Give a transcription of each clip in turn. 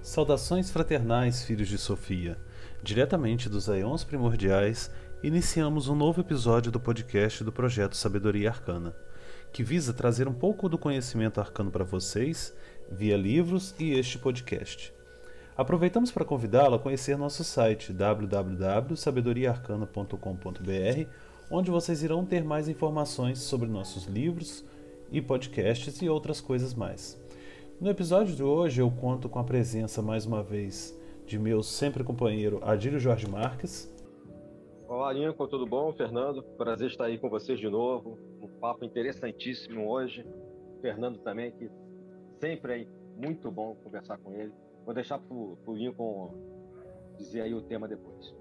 Saudações fraternais, filhos de Sofia. Diretamente dos Aeons Primordiais, iniciamos um novo episódio do podcast do projeto Sabedoria Arcana, que visa trazer um pouco do conhecimento arcano para vocês via livros e este podcast. Aproveitamos para convidá-lo a conhecer nosso site www.sabedoriaarcana.com.br, onde vocês irão ter mais informações sobre nossos livros e podcasts e outras coisas mais. No episódio de hoje eu conto com a presença mais uma vez de meu sempre companheiro Adílio Jorge Marques. Olá, Lincoln, tudo bom? Fernando, prazer estar aí com vocês de novo. Um papo interessantíssimo hoje. Fernando também, que sempre é muito bom conversar com ele. Vou deixar para o Lincoln dizer aí o tema depois.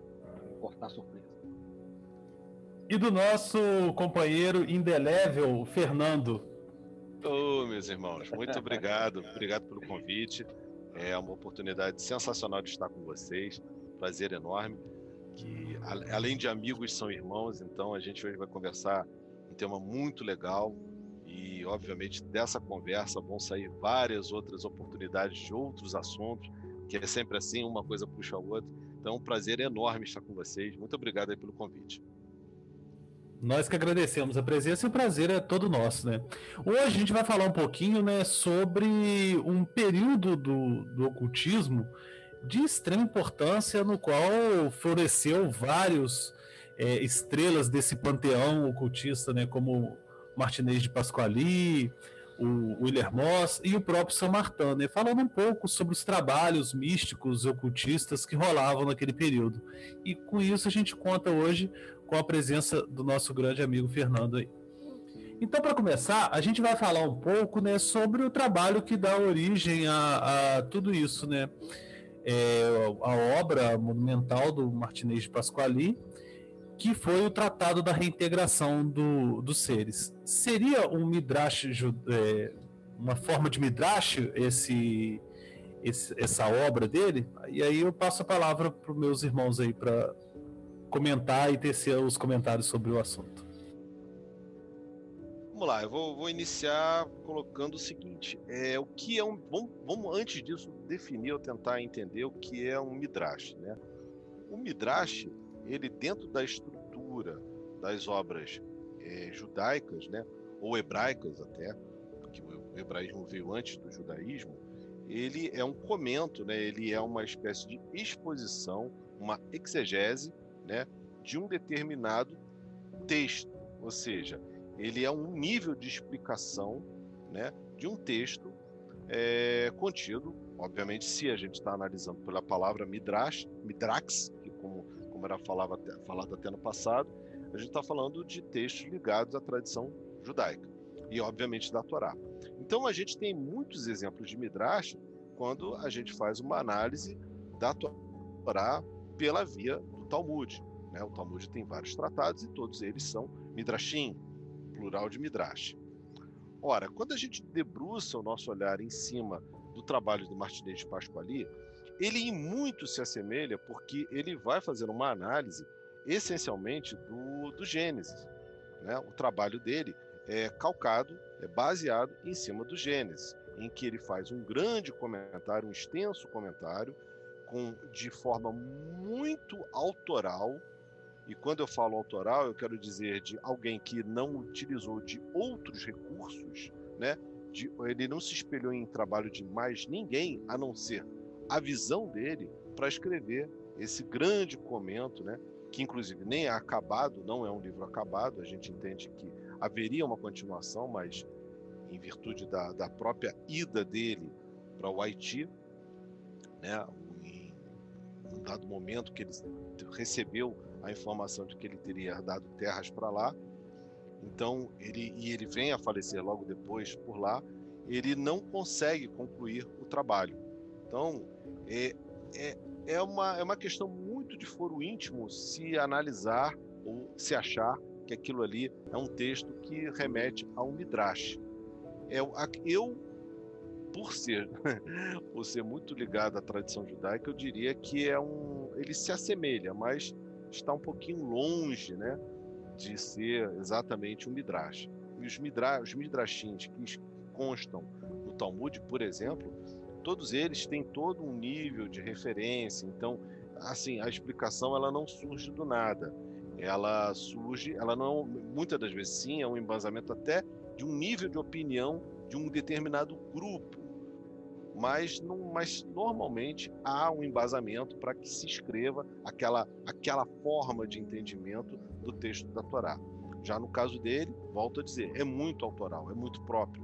Cortar a surpresa. E do nosso companheiro indelével, Fernando. Ô, oh, meus irmãos, muito obrigado. obrigado pelo convite. É uma oportunidade sensacional de estar com vocês. Prazer enorme. Que além de amigos são irmãos, então a gente hoje vai conversar um tema muito legal, e, obviamente, dessa conversa vão sair várias outras oportunidades de outros assuntos, que é sempre assim, uma coisa puxa a outra. Então, é um prazer enorme estar com vocês. Muito obrigado pelo convite. Nós que agradecemos a presença e o prazer é todo nosso, né? Hoje a gente vai falar um pouquinho, né, sobre um período do, do ocultismo de extrema importância, no qual floresceu vários é, estrelas desse panteão ocultista, né, como Martinez de Pasquali, o William Moss e o próprio São Martin, né, falando um pouco sobre os trabalhos místicos e ocultistas que rolavam naquele período. E com isso a gente conta hoje com a presença do nosso grande amigo Fernando aí. Então, para começar, a gente vai falar um pouco né, sobre o trabalho que dá origem a, a tudo isso, né? É, a obra monumental do Martinez de Pasquali, que foi o Tratado da Reintegração do, dos Seres. Seria um midrash, é, uma forma de midrash esse, esse, essa obra dele? E aí eu passo a palavra para os meus irmãos aí para comentar e tecer os comentários sobre o assunto. Vamos lá, eu vou, vou iniciar colocando o seguinte: é, o que é um. Vamos, vamos antes disso definir ou tentar entender o que é um midrash, né? O midrash ele dentro da estrutura das obras é, judaicas, né, ou hebraicas até, porque o hebraísmo veio antes do judaísmo, ele é um comento, né, ele é uma espécie de exposição, uma exegese, né, de um determinado texto, ou seja, ele é um nível de explicação, né, de um texto é, contido, obviamente, se a gente está analisando pela palavra midrash, midrax, como era falava, falado até no passado, a gente está falando de textos ligados à tradição judaica e, obviamente, da Torá. Então, a gente tem muitos exemplos de Midrash quando a gente faz uma análise da Torá pela via do Talmud. Né? O Talmud tem vários tratados e todos eles são Midrashim, plural de Midrash. Ora, quando a gente debruça o nosso olhar em cima do trabalho do Martinez de Pasquali, ele em muito se assemelha porque ele vai fazer uma análise essencialmente do, do Gênesis. Né? O trabalho dele é calcado, é baseado em cima do Gênesis, em que ele faz um grande comentário, um extenso comentário, com, de forma muito autoral. E quando eu falo autoral, eu quero dizer de alguém que não utilizou de outros recursos, né? De, ele não se espelhou em trabalho de mais ninguém a não ser a visão dele para escrever esse grande comento, né? que inclusive nem é acabado, não é um livro acabado, a gente entende que haveria uma continuação, mas em virtude da, da própria ida dele para o Haiti, né, em um dado momento que ele recebeu a informação de que ele teria dado terras para lá, então ele e ele vem a falecer logo depois por lá, ele não consegue concluir o trabalho. Então é, é, é, uma, é uma questão muito de foro íntimo se analisar ou se achar que aquilo ali é um texto que remete a um midrash. É, eu por ser, por ser muito ligado à tradição judaica, eu diria que é um, ele se assemelha, mas está um pouquinho longe, né, de ser exatamente um midrash. E os, midra, os midrashins que constam no Talmud, por exemplo, todos eles têm todo um nível de referência. Então, assim, a explicação ela não surge do nada. Ela surge, ela não, muitas das vezes sim, é um embasamento até de um nível de opinião de um determinado grupo. Mas, não, mas normalmente há um embasamento para que se escreva aquela, aquela forma de entendimento do texto da Torá. Já no caso dele, volto a dizer, é muito autoral, é muito próprio.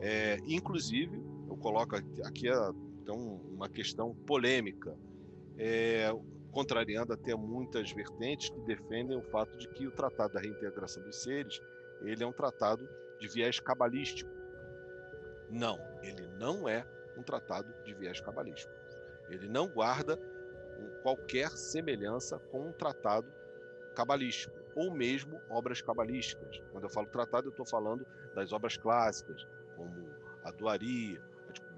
É, inclusive, eu coloco aqui então, uma questão polêmica, é, contrariando até muitas vertentes que defendem o fato de que o Tratado da Reintegração dos Seres ele é um tratado de viés cabalístico. Não, ele não é um tratado de viés cabalístico. Ele não guarda qualquer semelhança com um tratado cabalístico ou mesmo obras cabalísticas. Quando eu falo tratado, eu estou falando das obras clássicas, como a do Ari, a de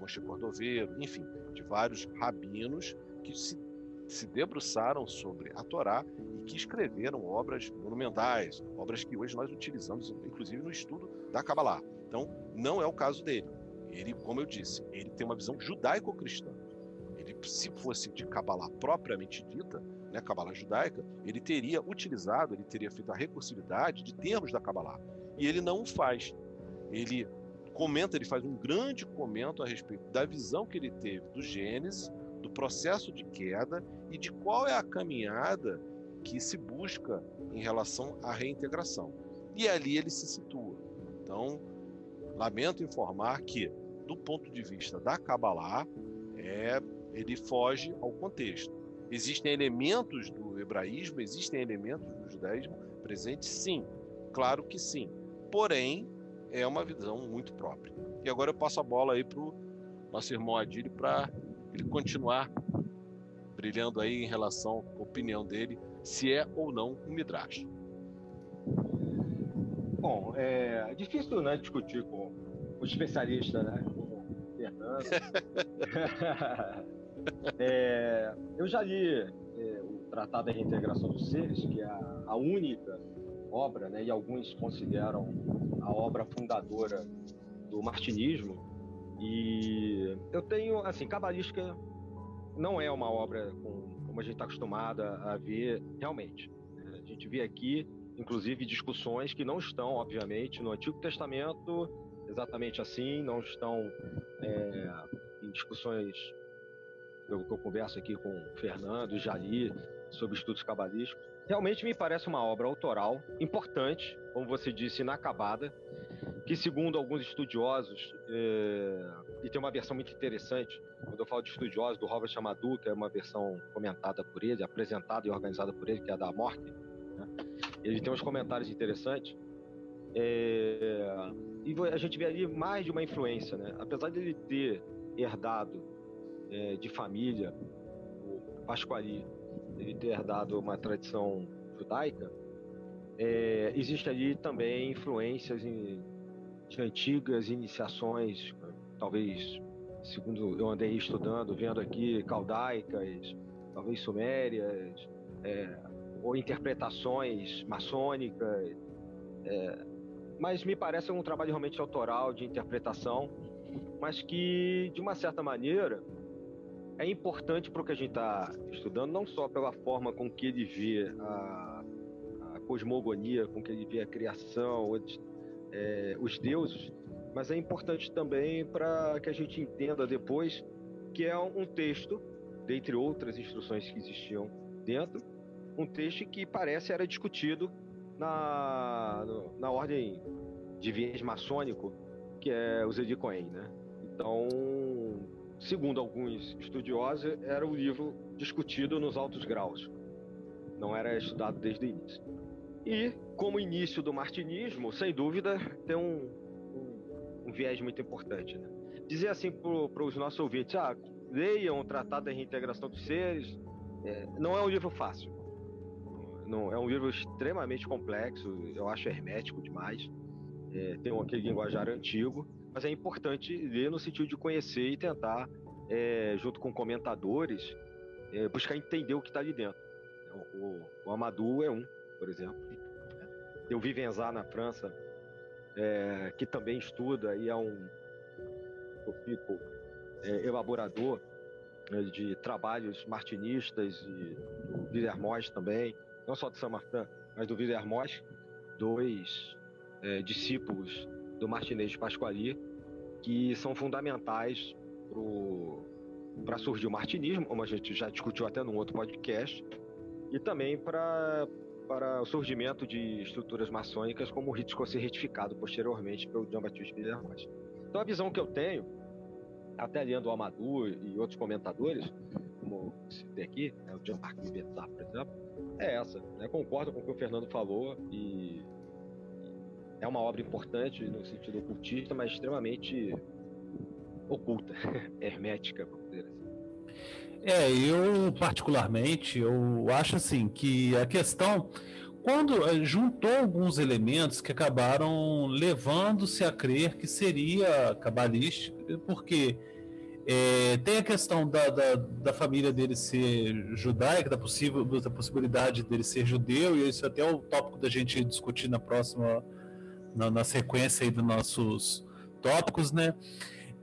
Moshe Cordoveiro, enfim, de vários rabinos que se, se debruçaram sobre a Torá e que escreveram obras monumentais, obras que hoje nós utilizamos, inclusive no estudo da Kabbalah. Então, não é o caso dele. Ele, como eu disse, ele tem uma visão judaico-cristã. Ele, se fosse de Kabbalah propriamente dita, né, Kabbalah judaica, ele teria utilizado, ele teria feito a recursividade de termos da Kabbalah. E ele não o faz. Ele comenta, ele faz um grande comento a respeito da visão que ele teve do Gênesis, do processo de queda e de qual é a caminhada que se busca em relação à reintegração. E ali ele se situa. Então, lamento informar que, do ponto de vista da Kabbalah, é, ele foge ao contexto. Existem elementos do hebraísmo, existem elementos do judaísmo presentes? Sim, claro que sim. Porém, é uma visão muito própria. E agora eu passo a bola aí para o nosso irmão Adílio para ele continuar brilhando aí em relação à opinião dele, se é ou não um Midrash. Bom, é difícil né, discutir com o especialista, né, como Fernando. É, eu já li é, o Tratado da Reintegração dos Seres, que é a, a única obra, né, e alguns consideram a obra fundadora do martinismo. E eu tenho, assim, cabalística não é uma obra com, como a gente está acostumada a ver realmente. A gente vê aqui, inclusive, discussões que não estão, obviamente, no Antigo Testamento exatamente assim, não estão é, em discussões eu, eu converso aqui com o Fernando, já li sobre estudos cabalísticos. Realmente me parece uma obra autoral, importante, como você disse, inacabada, que segundo alguns estudiosos, é... e tem uma versão muito interessante, quando eu falo de estudiosos, do Robert Chamadou, que é uma versão comentada por ele, apresentada e organizada por ele, que é a da Morte, né? ele tem uns comentários interessantes, é... e a gente vê ali mais de uma influência, né? apesar de ele ter herdado é, de família, o Pasquali, ele ter herdado uma tradição judaica, é, existe ali também influências em, de antigas iniciações, talvez, segundo eu andei estudando, vendo aqui, caldaicas, talvez sumérias, é, ou interpretações maçônicas, é, mas me parece um trabalho realmente autoral de interpretação, mas que, de uma certa maneira, é importante para o que a gente está estudando, não só pela forma com que ele vê a, a cosmogonia, com que ele vê a criação, os, é, os deuses, mas é importante também para que a gente entenda depois que é um texto, dentre outras instruções que existiam dentro, um texto que parece era discutido na, na ordem de viés maçônico, que é o Cohen, né? Então, segundo alguns estudiosos, era o livro discutido nos altos graus. Não era estudado desde o início. E, como início do martinismo, sem dúvida, tem um, um, um viés muito importante. Né? Dizer assim para os nossos ouvintes, ah, leiam o Tratado da Reintegração dos Seres, é, não é um livro fácil. Não, é um livro extremamente complexo, eu acho hermético demais. É, tem aquele linguajar antigo, mas é importante ler no sentido de conhecer e tentar, é, junto com comentadores, é, buscar entender o que está ali dentro. O, o, o, Amadou é um, por exemplo. Tem o Vivenzar na França, é, que também estuda e é um profito é, elaborador né, de trabalhos martinistas e do Villermoz também, não só de São Martin, mas do Villermoz, dois é, discípulos do Martinez de Pasquali, que são fundamentais para surgir o martinismo, como a gente já discutiu até num outro podcast, e também para para o surgimento de estruturas maçônicas como o rito escocês retificado posteriormente pelo Jean-Baptiste Villermoz. Então a visão que eu tenho, até lendo o Amadou e outros comentadores, como citei aqui, né, o Jean-Marc Betar, por exemplo, é essa. Né? Concordo com o que o Fernando falou e é uma obra importante no sentido ocultista, mas extremamente oculta, hermética, vamos dizer assim. É, eu particularmente, eu acho assim que a questão quando eh, juntou alguns elementos que acabaram levando-se a crer que seria cabalístico, porque é, tem a questão da, da, da, família dele ser judaica, da, possível, da possibilidade dele ser judeu, e isso até é o tópico da gente discutir na próxima, na, na sequência aí dos nossos tópicos, né?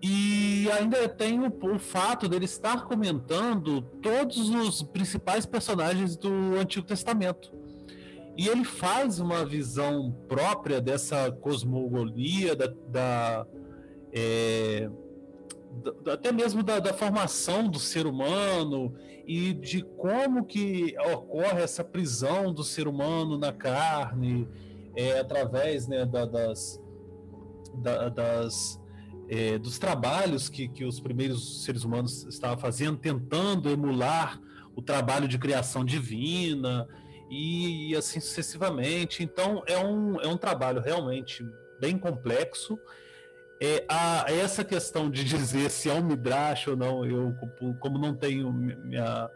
E ainda tem o, o, fato dele estar comentando todos os principais personagens do Antigo Testamento. E ele faz uma visão própria dessa cosmogonia, da, da é, até mesmo da, da, formação do ser humano e de como que ocorre essa prisão do ser humano na carne é, através né, da, das, da, das é, dos trabalhos que, que os primeiros seres humanos estavam fazendo, tentando emular o trabalho de criação divina e, e assim sucessivamente. Então é um, é um trabalho realmente bem complexo é, a, essa questão de dizer se é um midrash ou não, eu como não tenho minha,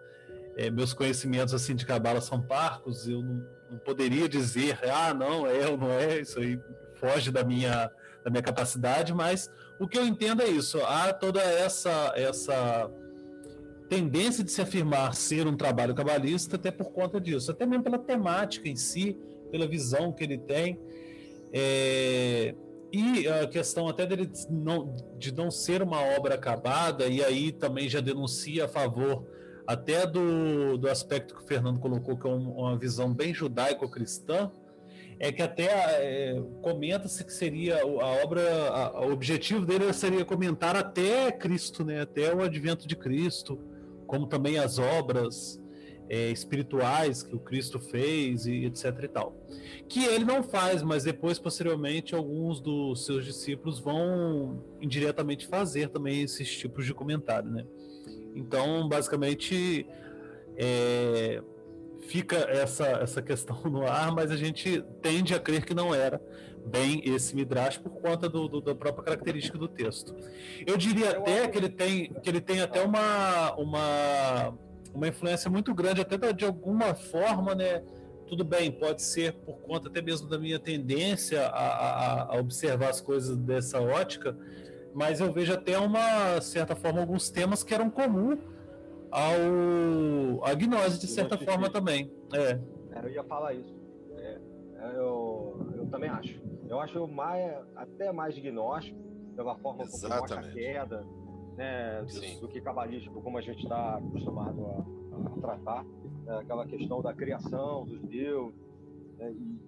é, meus conhecimentos assim de cabala são parcos, eu não, não, poderia dizer, ah, não é ou não é, isso aí foge da minha, da minha capacidade, mas o que eu entendo é isso, há toda essa essa tendência de se afirmar ser um trabalho cabalista até por conta disso, até mesmo pela temática em si, pela visão que ele tem. É, e a questão até dele não, de não ser uma obra acabada, e aí também já denuncia a favor até do, do aspecto que o Fernando colocou, que é um, uma visão bem judaico-cristã, é que até é, comenta-se que seria a obra, a, o objetivo dele seria comentar até Cristo, né, até o advento de Cristo, como também as obras é, espirituais que o Cristo fez e etc e tal. Que ele não faz, mas depois, posteriormente, alguns dos seus discípulos vão indiretamente fazer também esses tipos de comentário, né? Então, basicamente, é, fica essa, essa questão no ar, mas a gente tende a crer que não era bem esse Midrash por conta do, do, da própria característica do texto. Eu diria até que ele tem, que ele tem até uma, uma uma influência muito grande, até de alguma forma, né? Tudo bem, pode ser por conta até mesmo da minha tendência a, a, a observar as coisas dessa ótica, mas eu vejo até uma certa forma alguns temas que eram comum ao a gnose de certa forma também. É. é. Eu ia falar isso. É, é, eu, eu também acho. Eu acho mais, até mais gnóstico pela forma como mostra a queda né, do, do, que cabalístico, como a gente está acostumado a, a tratar, né, aquela questão da criação dos deuses, né, e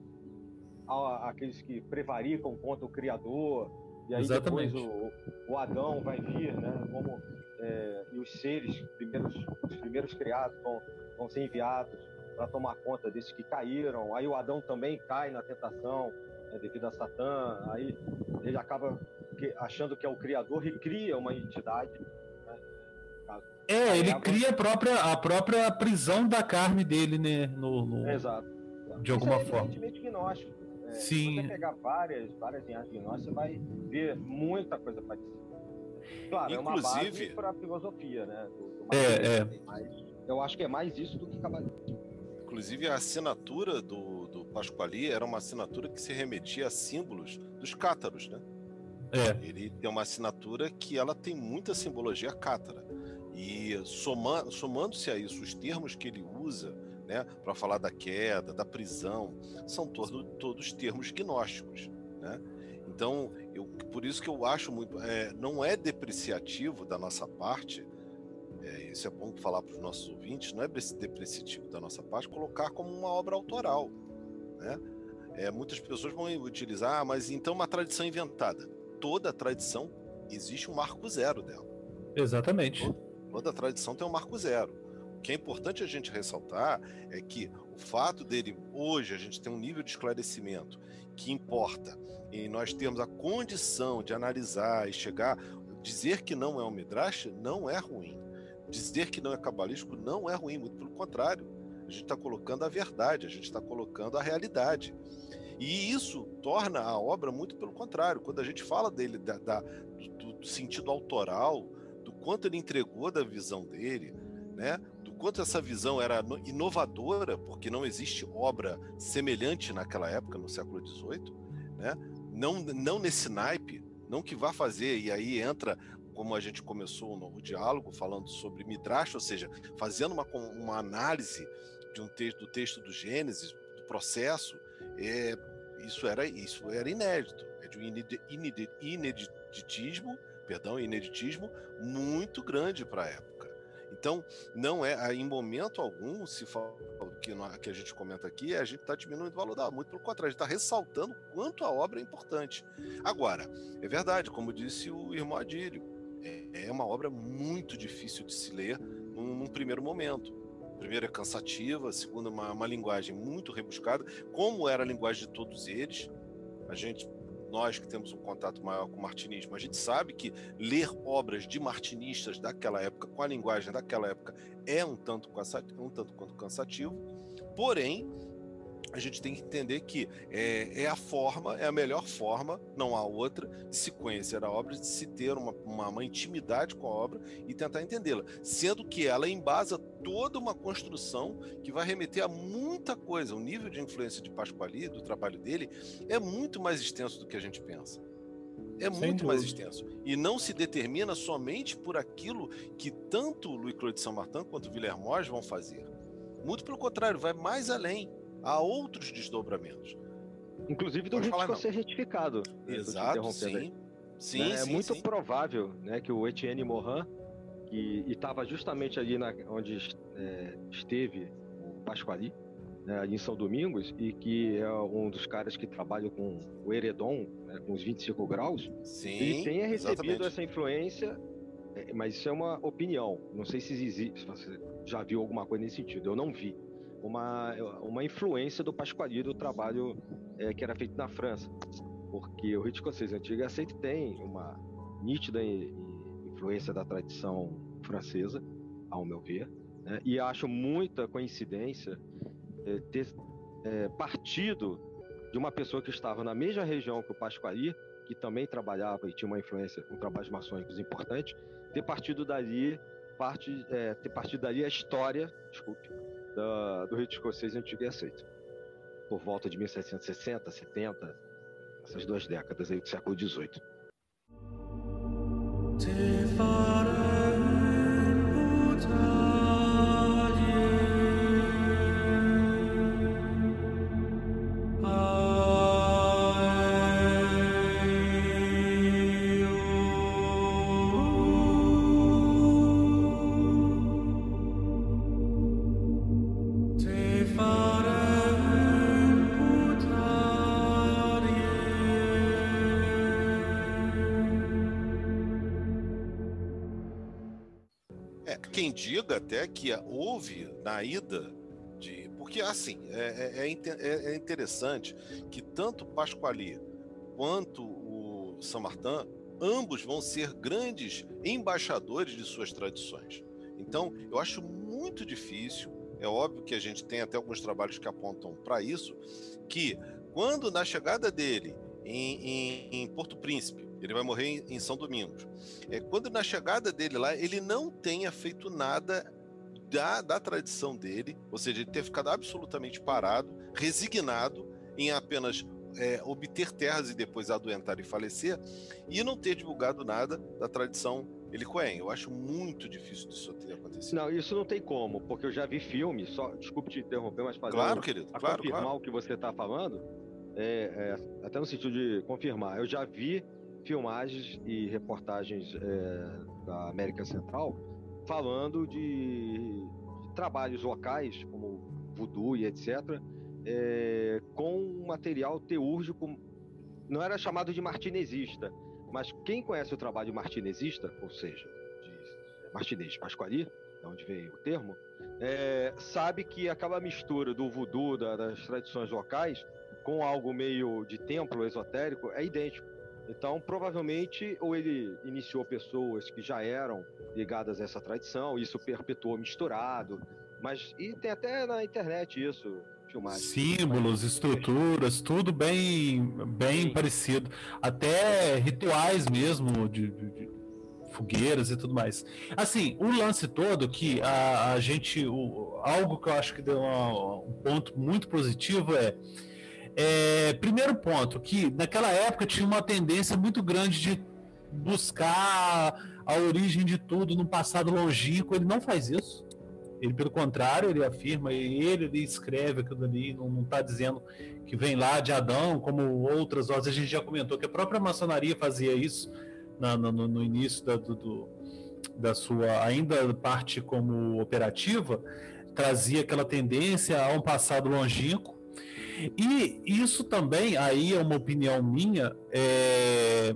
há aqueles que prevaricam contra o Criador, e aí Exatamente. depois o, o Adão vai vir, né, como, é, e os seres, primeiros, os primeiros criados, vão, vão ser enviados para tomar conta desses que caíram, aí o Adão também cai na tentação, né, devido a Satã, aí ele acaba achando que é o criador e cria uma entidade. Né? É, ele cria a própria, a própria prisão da carne dele, né? No, no... Exato. De alguma Isso é forma. gnóstico. É, Sim. Se você pegar várias, várias linhas gnósticas, você vai ver muita coisa parecida. Claro, Inclusive... é uma base para a filosofia, né? Do, do é, é. Mas eu acho que é mais isso do que cabalismo. Inclusive, a assinatura do, do Pasquali era uma assinatura que se remetia a símbolos dos cátaros, né? É. Ele tem uma assinatura que ela tem muita simbologia cátara. E soma, somando-se a isso, os termos que ele usa né, para falar da queda, da prisão, são todo, todos termos gnósticos. Né? Então, eu, por isso que eu acho muito. É, não é depreciativo da nossa parte, é, isso é bom falar para os nossos ouvintes, não é depreciativo da nossa parte colocar como uma obra autoral. Né? É, muitas pessoas vão utilizar, ah, mas então uma tradição inventada. Toda tradição existe um marco zero dela. Exatamente. Toda, toda tradição tem um marco zero. O que é importante a gente ressaltar é que o fato dele hoje a gente tem um nível de esclarecimento que importa e nós temos a condição de analisar e chegar dizer que não é um midrash não é ruim. Dizer que não é cabalístico não é ruim muito pelo contrário. A gente está colocando a verdade a gente está colocando a realidade. E isso torna a obra muito pelo contrário. Quando a gente fala dele da, da do, do sentido autoral do quanto ele entregou da visão dele né quanto essa visão era inovadora, porque não existe obra semelhante naquela época, no século XVIII, né? não, não nesse naipe, não que vá fazer, e aí entra, como a gente começou no diálogo, falando sobre Midrash, ou seja, fazendo uma, uma análise de um texto, do texto do Gênesis, do processo, é, isso, era, isso era inédito, é de um ineditismo, perdão, ineditismo muito grande para a época. Então, não é, em momento algum, se fala que, que a gente comenta aqui, a gente está diminuindo o valor da muito pelo contrário, a gente está ressaltando quanto a obra é importante. Agora, é verdade, como disse o irmão Adílio, é, é uma obra muito difícil de se ler num, num primeiro momento. Primeiro é cansativa, segundo uma, uma linguagem muito rebuscada, como era a linguagem de todos eles. A gente nós que temos um contato maior com o martinismo, a gente sabe que ler obras de martinistas daquela época, com a linguagem daquela época, é um tanto, um tanto quanto cansativo, porém, a gente tem que entender que é, é, a forma, é a melhor forma, não há outra, de se conhecer a obra, de se ter uma, uma, uma intimidade com a obra e tentar entendê-la. Sendo que ela embasa toda uma construção que vai remeter a muita coisa. O nível de influência de Pasquali, do trabalho dele, é muito mais extenso do que a gente pensa. É muito mais extenso. E não se determina somente por aquilo que tanto Louis Claude de Saint Martin quanto Villermoz vão fazer. Muito pelo contrário, vai mais além há outros desdobramentos. Inclusive do risco ser retificado. Né, Exato, sim. Sim, né? sim, É muito sim. provável né, que o Etienne Morin, que estava justamente ali na, onde é, esteve o Pasquali, né, ali em São Domingos, e que é um dos caras que trabalha com o Heredon, né, com os 25 graus, Sim, ele tenha recebido exatamente. essa influência, é, mas isso é uma opinião. Não sei se existe, se você já viu alguma coisa nesse sentido. Eu não vi uma, uma influência do Pasquali do trabalho é, que era feito na França. Porque o rito escocês antigo é aceito tem uma nítida influência da tradição francesa, ao meu ver, né? e acho muita coincidência é, ter é, partido de uma pessoa que estava na mesma região que o Pasquali, que também trabalhava e tinha uma influência com trabalhos maçônicos importantes, ter partido dali, parte, é, ter partido dali a história, desculpe, da, do rito escocês antigo e aceito. Por volta de 1760, 70, essas duas décadas aí do século XVIII. Que houve na ida de. Porque, assim, é, é- é inte- é- é interessante que tanto Pasquali quanto o São Martin, ambos vão ser grandes embaixadores de suas tradições. Então, eu acho muito difícil, é óbvio que a gente tem até alguns trabalhos que apontam para isso, que quando na chegada dele em, em- em Porto Príncipe, ele vai morrer em, em São Domingos, é, quando na chegada dele lá, ele não tenha feito nada da, da tradição dele, ou seja, ele ter ficado absolutamente parado, resignado em apenas é, obter terras e depois adoentar e falecer, e não ter divulgado nada da tradição Elicoen. Eu acho muito difícil disso ter acontecido. Não, isso não tem como, porque eu já vi filme, só, desculpe te interromper, mas fazendo Claro, querido, a claro, confirmar claro. o que você está falando, é, é, até no sentido de confirmar, eu já vi filmagens e reportagens é, da América Central falando de, de trabalhos locais, como voodoo e etc., é, com material teúrgico, não era chamado de martinezista, mas quem conhece o trabalho martinezista, ou seja, de Martinez Pasquali, de onde veio o termo, é, sabe que aquela mistura do voodoo, da- das tradições locais, com algo meio de templo esotérico, é idêntico. Então, provavelmente, ou ele iniciou pessoas que já eram ligadas a essa tradição, isso perpetuou misturado, mas e tem até na internet isso, filmagem. Símbolos, estruturas, tudo bem, bem Sim. parecido. Até rituais mesmo de, de- fogueiras e tudo mais. Assim, o lance todo que a, a gente, o- algo que eu acho que deu uma- um ponto muito positivo é, é, primeiro ponto que naquela época tinha uma tendência muito grande de buscar a origem de tudo no passado longínquo. Ele não faz isso. Ele, pelo contrário, ele afirma, e ele, ele escreve aquilo ali, não está dizendo que vem lá de Adão, como outras ordens. A gente já comentou que a própria maçonaria fazia isso na- no, no- início da, do- da sua, ainda parte como operativa, trazia aquela tendência a um passado longínquo. E isso também, aí é uma opinião minha, é,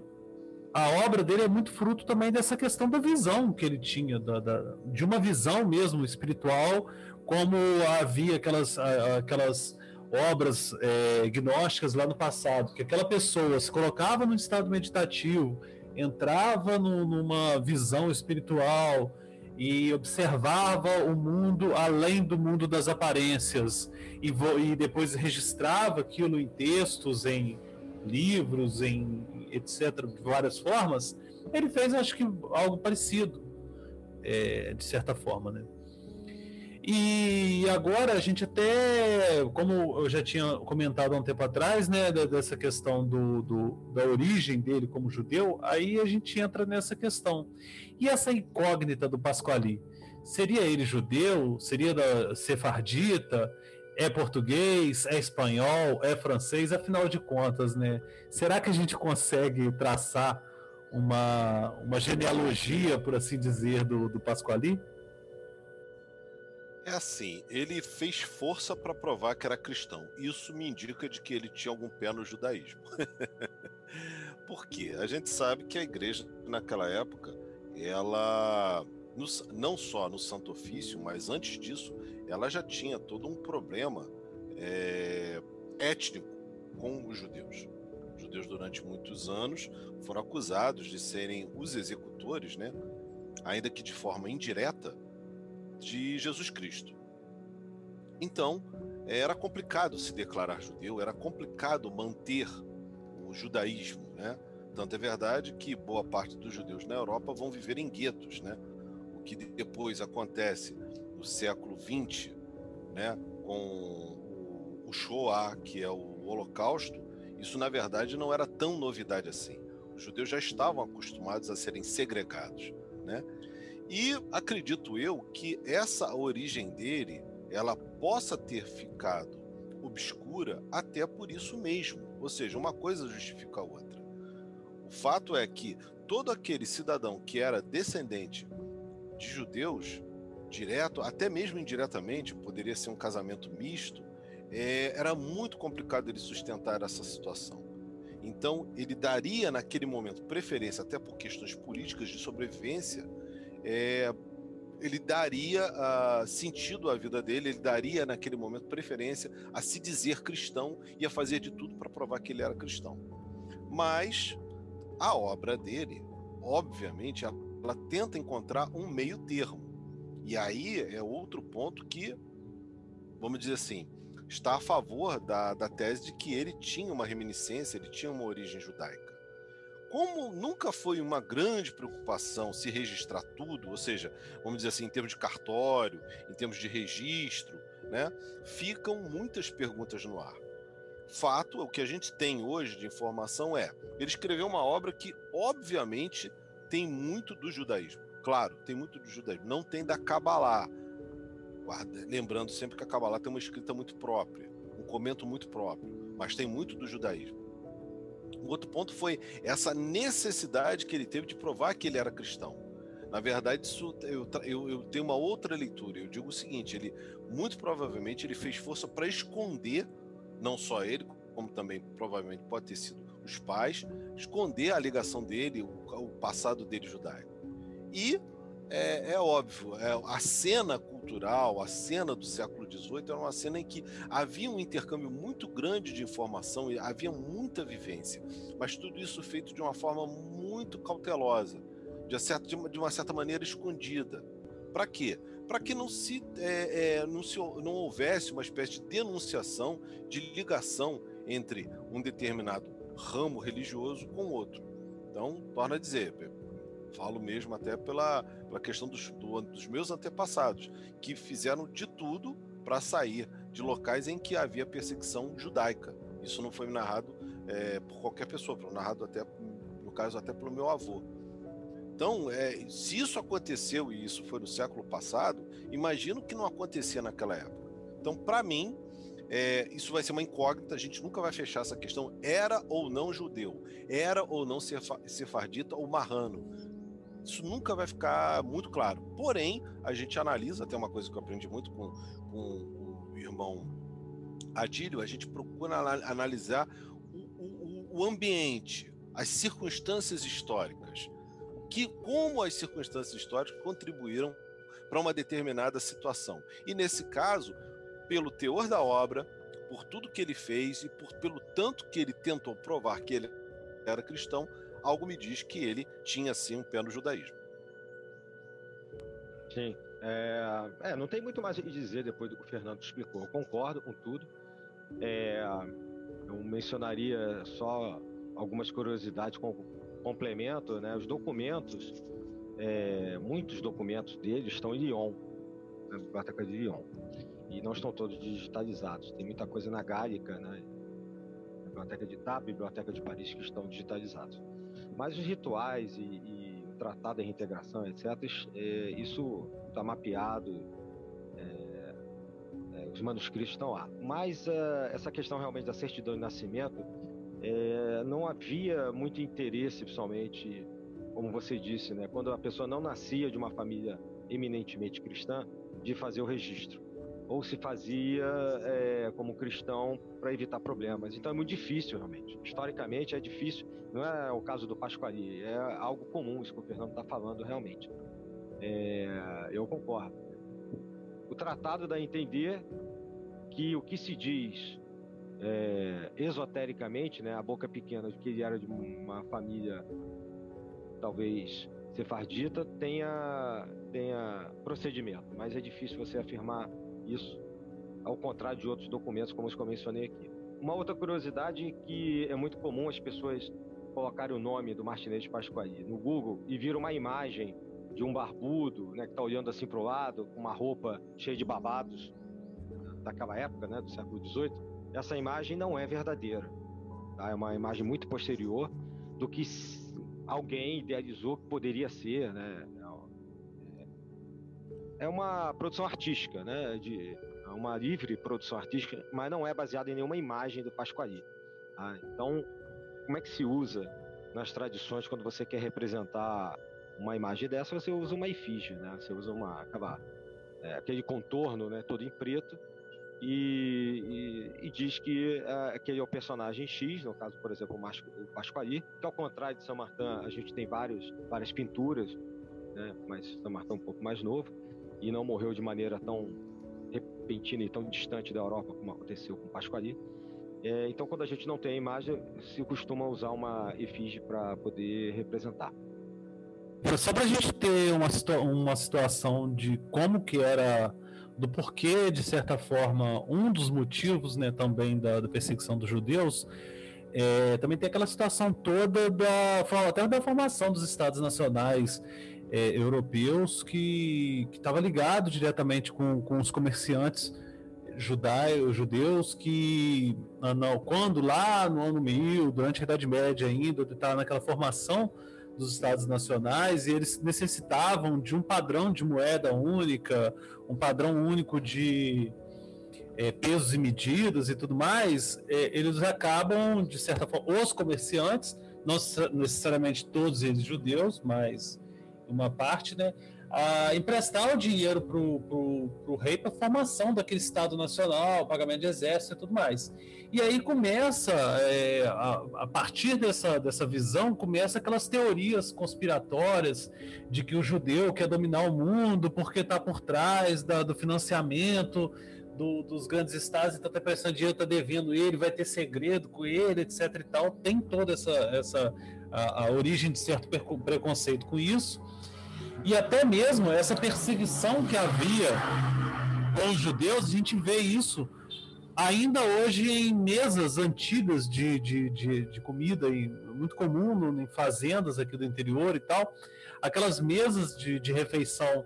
a obra dele é muito fruto também dessa questão da visão que ele tinha, da, da- de uma visão mesmo espiritual, como havia aquelas, aquelas obras é, gnósticas lá no passado, que aquela pessoa se colocava num estado meditativo, entrava no- numa visão espiritual e observava o mundo além do mundo das aparências e, vo- e depois registrava aquilo em textos, em livros, em etc, de várias formas, ele fez, acho que, algo parecido, é, de certa forma, né? E agora a gente até, como eu já tinha comentado há um tempo atrás, né, dessa questão do, do- da origem dele como judeu, aí a gente entra nessa questão. E essa incógnita do Pasquali? Seria ele judeu? Seria da sefardita? É português? É espanhol? É francês? Afinal de contas, né? Será que a gente consegue traçar uma, uma genealogia, por assim dizer, do, do Pasquali? É assim, ele fez força para provar que era cristão. Isso me indica de que ele tinha algum pé no judaísmo. Por quê? A gente sabe que a igreja naquela época, ela no- não só no Santo Ofício, mas antes disso, ela já tinha todo um problema é, étnico com os judeus. Os judeus durante muitos anos foram acusados de serem os executores, né? Ainda que de forma indireta, de Jesus Cristo. Então, era complicado se declarar judeu, era complicado manter o judaísmo, né? Tanto é verdade que boa parte dos judeus na Europa vão viver em guetos, né? Que depois acontece no século XX, né? Com o Shoah, que é o Holocausto, isso na verdade não era tão novidade assim. Os judeus já estavam acostumados a serem segregados, né? E acredito eu que essa origem dele, ela possa ter ficado obscura até por isso mesmo. Ou seja, uma coisa justifica a outra. O fato é que todo aquele cidadão que era descendente de judeus, direto, até mesmo indiretamente, poderia ser um casamento misto, é, era muito complicado ele sustentar essa situação. Então, ele daria naquele momento preferência, até por questões políticas de sobrevivência, é, ele daria ah, sentido à vida dele, ele daria naquele momento preferência a se dizer cristão e a fazer de tudo para provar que ele era cristão. Mas a obra dele, obviamente, ela, ela tenta encontrar um meio termo. E aí é outro ponto que, vamos dizer assim, está a favor da, da tese de que ele tinha uma reminiscência, ele tinha uma origem judaica. Como nunca foi uma grande preocupação se registrar tudo, ou seja, vamos dizer assim, em termos de cartório, em termos de registro, né, ficam muitas perguntas no ar. fato, o que a gente tem hoje de informação é, ele escreveu uma obra que obviamente tem muito do judaísmo. Claro, tem muito do judaísmo. Não tem da Kabbalah. Lembrando sempre que a Kabbalah tem uma escrita muito própria, um comento muito próprio, mas tem muito do judaísmo. O outro ponto foi essa necessidade que ele teve de provar que ele era cristão. Na verdade, isso, eu, eu, eu, tenho uma outra leitura. Eu digo o seguinte: ele muito provavelmente ele fez força para esconder, não só ele, como também provavelmente pode ter sido os pais, esconder a ligação dele, o, passado dele judaico. E é, é óbvio, é, a cena cultural, a cena do século XVIII era uma cena em que havia um intercâmbio muito grande de informação e havia muita vivência, mas tudo isso feito de uma forma muito cautelosa, de, certa, de uma certa maneira escondida. Para quê? Para que não se, é, é, não se não houvesse uma espécie de denunciação, de ligação entre um determinado ramo religioso com outro. Então, torna a dizer, falo mesmo até pela, pela questão dos, do, dos meus antepassados, que fizeram de tudo para sair de locais em que havia perseguição judaica. Isso não foi narrado é, por qualquer pessoa, foi narrado até, no caso, até pelo meu avô. Então, é, se isso aconteceu e isso foi no século passado, imagino que não acontecia naquela época. Então, para mim, é, isso vai ser uma incógnita, a gente nunca vai fechar essa questão. Era ou não judeu? Era ou não sefardita ou marrano? Isso nunca vai ficar muito claro. Porém, a gente analisa, até uma coisa que eu aprendi muito com, com o irmão Adílio, a gente procura analisar o, o, o ambiente, as circunstâncias históricas. Que, como as circunstâncias históricas contribuíram para uma determinada situação. E nesse caso, pelo teor da obra, por tudo que ele fez e por, pelo tanto que ele tentou provar que ele era cristão, algo me diz que ele tinha sim um pé no judaísmo. Sim. É, é, não tem muito mais que dizer depois do que o Fernando explicou. Eu concordo com tudo. É, eu mencionaria só algumas curiosidades com complemento, né? Os documentos, é, muitos documentos dele estão em Lyon, na biblioteca de Lyon, e não estão todos digitalizados. Tem muita coisa na Gálica, né? Na biblioteca de Tá, biblioteca de Paris que estão digitalizados. Mas os rituais e, e o tratado da reintegração, etc., é, isso está mapeado, é, é, os manuscritos estão lá. Mas é, essa questão realmente da certidão de nascimento, é, não havia muito interesse, principalmente, como você disse, né, quando a pessoa não nascia de uma família eminentemente cristã, de fazer o registro ou se fazia é, como cristão para evitar problemas. Então é muito difícil, realmente. Historicamente é difícil. Não é o caso do Pasquali, é algo comum isso que o Fernando está falando, realmente. É, eu concordo. O tratado dá a entender que o que se diz é, esotericamente, né, a boca pequena de que ele era de uma família talvez sefardita, tenha, tenha procedimento, mas é difícil você afirmar isso, ao contrário de outros documentos, como os que eu mencionei aqui. Uma outra curiosidade que é muito comum as pessoas colocarem o nome do Martinez Pasquali no Google e viram uma imagem de um barbudo, né, que está olhando assim para o lado, com uma roupa cheia de babados daquela época, né, do século XVIII. Essa imagem não é verdadeira. Tá? É uma imagem muito posterior do que alguém idealizou que poderia ser, né? É uma produção artística, né? De é uma livre produção artística, mas não é baseada em nenhuma imagem do Pasquali. Tá? Então, como é que se usa nas tradições quando você quer representar uma imagem dessa? Você usa uma efígie, né? Você usa uma aquela, é, aquele contorno, né? Todo em preto e, e, e, diz que é, aquele é o personagem X, no caso, por exemplo, o Pasquali, que ao contrário de São Martin, a gente tem vários, várias pinturas, né? mas São Martin é um pouco mais novo e não morreu de maneira tão repentina e tão distante da Europa como aconteceu com Pasquali. É, então, quando a gente não tem a imagem, se costuma usar uma efígie para poder representar. Só para a gente ter uma, situa uma situação de como que era, do porquê, de certa forma, um dos motivos né, também da, da perseguição dos judeus, é, também tem aquela situação toda da até da formação dos estados nacionais é, europeus que estava ligado diretamente com, com os comerciantes judaicos, judeus que, não, quando lá no ano 1000, durante a Idade Média ainda, estava naquela formação dos estados nacionais e eles necessitavam de um padrão de moeda única, um padrão único de é, pesos e medidas e tudo mais, é, eles acabam, de certa forma, os comerciantes, não necessariamente todos eles judeus, mas uma parte, né, a emprestar o dinheiro para o rei para formação daquele Estado Nacional, pagamento de exército e tudo mais. E aí começa, é, a, a, partir dessa, dessa visão, começa aquelas teorias conspiratórias de que o judeu quer dominar o mundo porque está por trás da, do financiamento do, dos grandes estados, então está prestando dinheiro, está devendo ele, vai ter segredo com ele, etc e tal. Tem toda essa, essa a, a origem de certo preconceito com isso. E até mesmo essa perseguição que havia com os judeus, a gente vê isso ainda hoje em mesas antigas de, de, de, de comida, e muito comum em fazendas aqui do interior e tal, aquelas mesas de, de refeição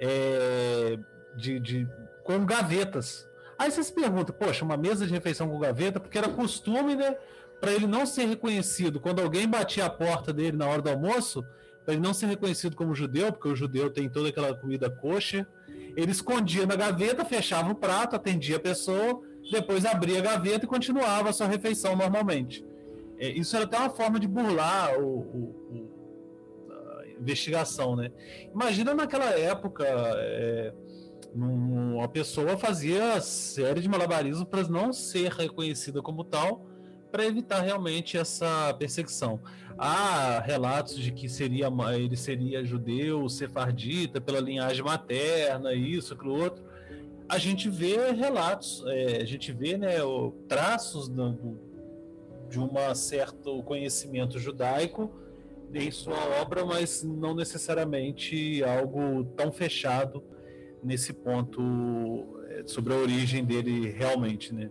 é, de, de, com gavetas. Aí você se pergunta, poxa, uma mesa de refeição com gaveta, porque era costume, né? Para ele não ser reconhecido quando alguém batia a porta dele na hora do almoço, para ele não ser reconhecido como judeu, porque o judeu tem toda aquela comida coxa, ele escondia na gaveta, fechava o prato, atendia a pessoa, depois abria a gaveta e continuava a sua refeição normalmente. É, isso era até uma forma de burlar o, o, o, a investigação, né? Imagina naquela época, é, uma pessoa fazia série de malabarismos para não ser reconhecida como tal, para evitar realmente essa perseguição. Há relatos de que seria ele seria judeu, sefardita, pela linhagem materna, isso, aquilo outro. A gente vê relatos, é, a gente vê né, traços do, de um certo conhecimento judaico em sua obra, mas não necessariamente algo tão fechado nesse ponto é, sobre a origem dele realmente, né?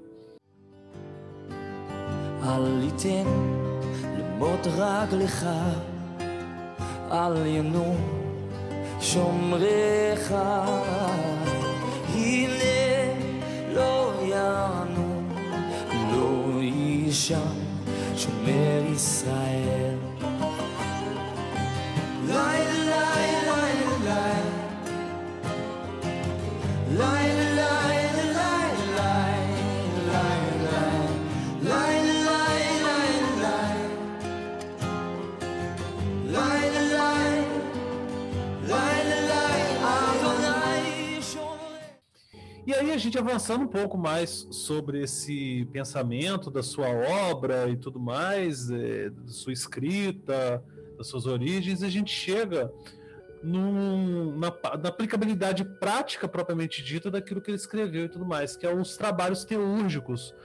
מות רגלך על ינו שומריך. הנה לא יענו לא יישן שומר ישראל. לילה לילה לילה. לילה E aí a gente avançando um pouco mais sobre esse pensamento da sua obra e tudo mais, é, da sua escrita, das suas origens, a gente chega num, na, na, aplicabilidade prática propriamente dita daquilo que ele escreveu e tudo mais, que é os trabalhos teúrgicos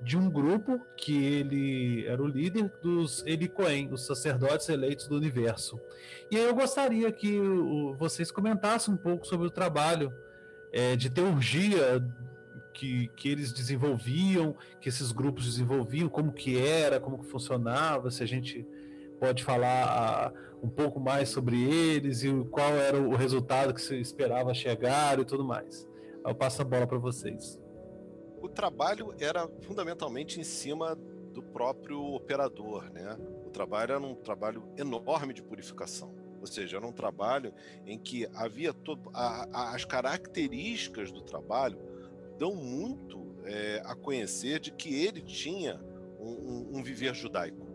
de um grupo que ele era o líder dos Eli Cohen, os sacerdotes eleitos do universo. E aí eu gostaria que vocês comentassem um pouco sobre o trabalho é, de teurgia que, que eles desenvolviam, que esses grupos desenvolviam, como que era, como que funcionava, se a gente pode falar uh, um pouco mais sobre eles e qual era o resultado que você esperava chegar e tudo mais. Eu passo a bola para vocês. O trabalho era fundamentalmente em cima do próprio operador, né? O trabalho era um trabalho enorme de purificação ou seja, era um trabalho em que havia todo, a, a, as características do trabalho dão muito é, a conhecer de que ele tinha um, um, um, viver judaico,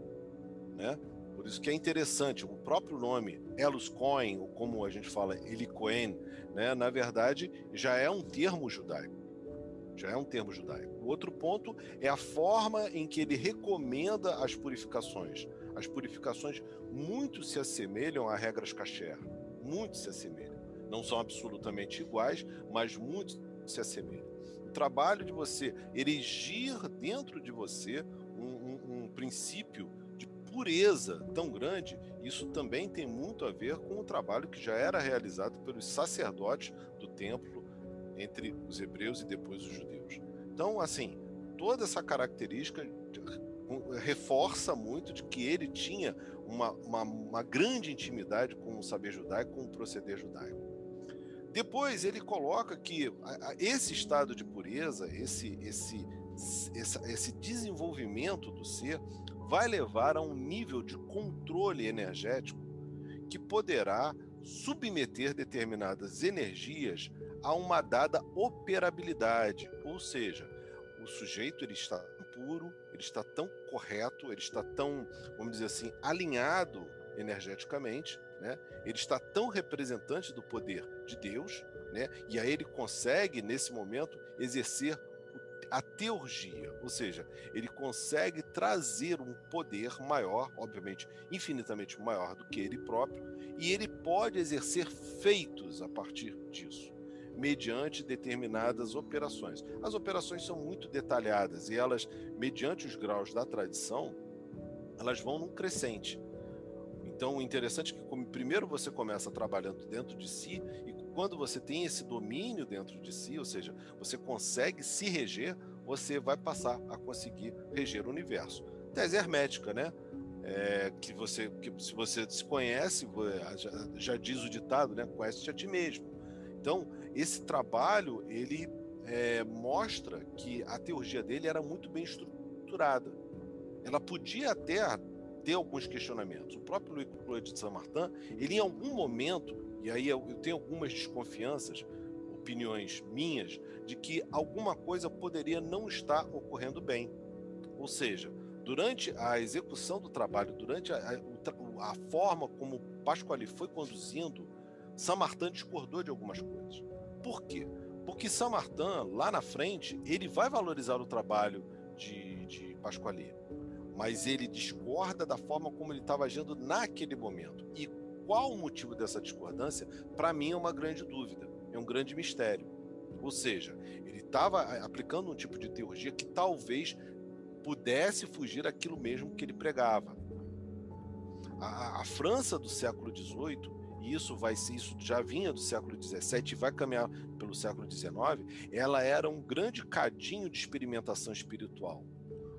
né? Por isso que é interessante, o próprio nome Elos Cohen, ou como a gente fala Eli Cohen, né, na verdade já é um termo judaico. Já é um termo judaico. O outro ponto é a forma em que ele recomenda as purificações. As purificações muito se assemelham a regras kasher, muito se assemelham. Não são absolutamente iguais, mas muito se assemelham. O trabalho de você erigir dentro de você um, um, um princípio de pureza tão grande, isso também tem muito a ver com o trabalho que já era realizado pelos sacerdotes do templo entre os hebreus e depois os judeus. Então, assim, toda essa característica reforça muito de que ele tinha uma, uma, uma grande intimidade com o saber judaico, com o proceder judaico. Depois ele coloca que esse estado de pureza, esse, esse, esse desenvolvimento do ser, vai levar a um nível de controle energético que poderá submeter determinadas energias a uma dada operabilidade, ou seja, o sujeito ele está puro, ele está tão correto, ele está tão, vamos dizer assim, alinhado energeticamente, né? Ele está tão representante do poder de Deus, né? E aí ele consegue nesse momento exercer a teurgia, ou seja, ele consegue trazer um poder maior, obviamente infinitamente maior do que ele próprio, e ele pode exercer feitos a partir disso, mediante determinadas operações. As operações são muito detalhadas e elas, mediante os graus da tradição, elas vão num crescente. Então, o interessante é que primeiro você começa trabalhando dentro de si e quando você tem esse domínio dentro de si, ou seja, você consegue se reger, você vai passar a conseguir reger o universo. Tese hermética, né? É, que você, que se você se conhece, já, já diz o ditado, né? Conhece-te a ti mesmo. Então, esse trabalho ele é, mostra que a teologia dele era muito bem estruturada. Ela podia até ter alguns questionamentos. O próprio Louis Claude de Saint-Martin, ele em algum momento e aí eu, eu tenho algumas desconfianças, opiniões minhas, de que alguma coisa poderia não estar ocorrendo bem. Ou seja, durante a execução do trabalho, durante a, a, a forma como Pasquale foi conduzindo, Saint-Martin discordou de algumas coisas. Por quê? Porque Saint-Martin, lá na frente, ele vai valorizar o trabalho de, de mas ele discorda da forma como ele estava agindo naquele momento. E qual o motivo dessa discordância, para mim é uma grande dúvida, é um grande mistério. Ou seja, ele estava aplicando um tipo de teologia que talvez pudesse fugir daquilo mesmo que ele pregava. A, a França do século XVIII, e isso vai ser, isso já vinha do século XVII e vai caminhar pelo século XIX, ela era um grande cadinho de experimentação espiritual.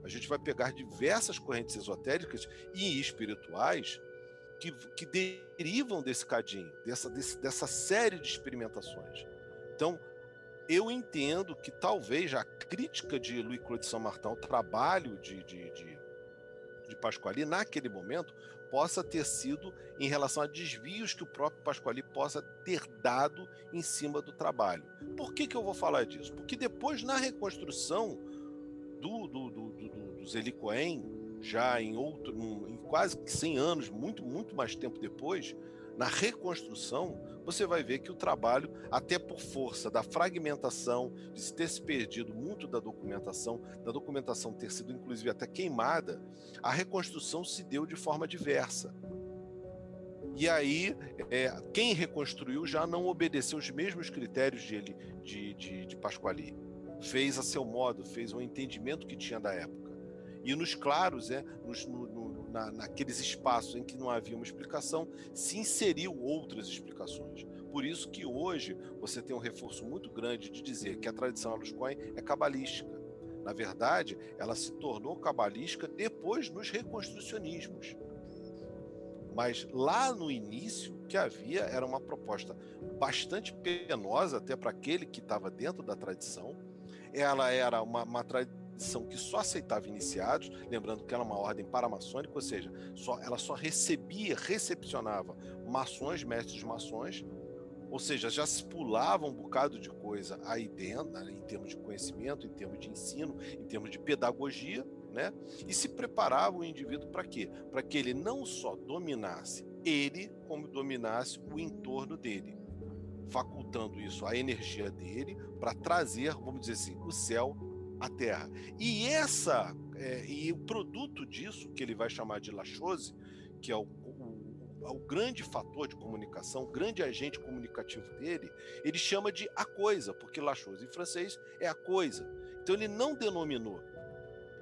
A gente vai pegar diversas correntes esotéricas e espirituais que, que derivam desse cadinho, dessa, desse, dessa série de experimentações. Então, eu entendo que talvez a crítica de Louis Claude Saint-Martin ao trabalho de, de, de, de Pasquali naquele momento possa ter sido em relação a desvios que o próprio Pasquali possa ter dado em cima do trabalho. Por que, que eu vou falar disso? Porque depois, na reconstrução do, do, do, do, do já em outro, em quase 100 anos, muito, muito mais tempo depois, na reconstrução, você vai ver que o trabalho, até por força da fragmentação, de ter se perdido muito da documentação, da documentação ter sido inclusive até queimada, a reconstrução se deu de forma diversa. E aí, é, quem reconstruiu já não obedeceu os mesmos critérios de, de, de, de Pasquali. Fez a seu modo, fez o entendimento que tinha da época. E nos claros, é, nos, no, no, na, naqueles espaços em que não havia uma explicação, se inseriu outras explicações. Por isso que hoje você tem um reforço muito grande de dizer que a tradição Aluscoin é cabalística. Na verdade, ela se tornou cabalística depois nos reconstrucionismos. Mas lá no início, o que havia era uma proposta bastante penosa, até para aquele que estava dentro da tradição. Ela era uma, uma tradição tradição que só aceitava iniciados, lembrando que era uma ordem paramaçônica, ou seja, só, ela só recebia, recepcionava maçons, mestres maçons, ou seja, já se pulava um bocado de coisa aí dentro, né, em termos de conhecimento, em termos de ensino, em termos de pedagogia, né? E se preparava o indivíduo para quê? Para que ele não só dominasse ele, como dominasse o entorno dele, facultando isso a energia dele para trazer, vamos dizer assim, o céu a Terra. E essa é, e o produto disso que ele vai chamar de La Chose, que é o, o, o, grande fator de comunicação, o grande agente comunicativo dele, ele chama de a coisa, porque La Chose em francês é a coisa. Então ele não denominou,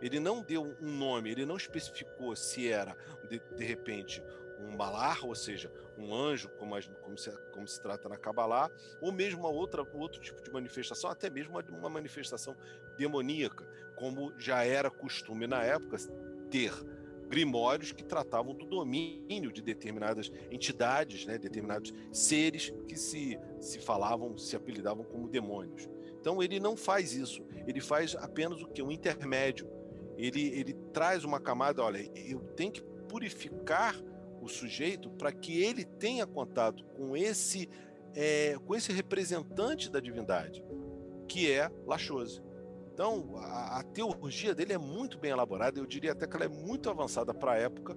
ele não deu um nome, ele não especificou se era de, de repente um balar, ou seja, um anjo, como, a, como, se, como se trata na Kabbalah, ou mesmo uma outra, outro tipo de manifestação, até mesmo uma, uma manifestação demoníaca, como já era costume na época ter grimórios que tratavam do domínio de determinadas entidades, né, determinados seres que se, se falavam, se apelidavam como demônios. Então ele não faz isso, ele faz apenas o que? Um intermédio. Ele, ele traz uma camada, olha, eu tenho que purificar o sujeito para que ele tenha contato com esse, é, com esse representante da divindade, que é Lachose. Então, a, a, teologia dele é muito bem elaborada, eu diria até que ela é muito avançada para a época,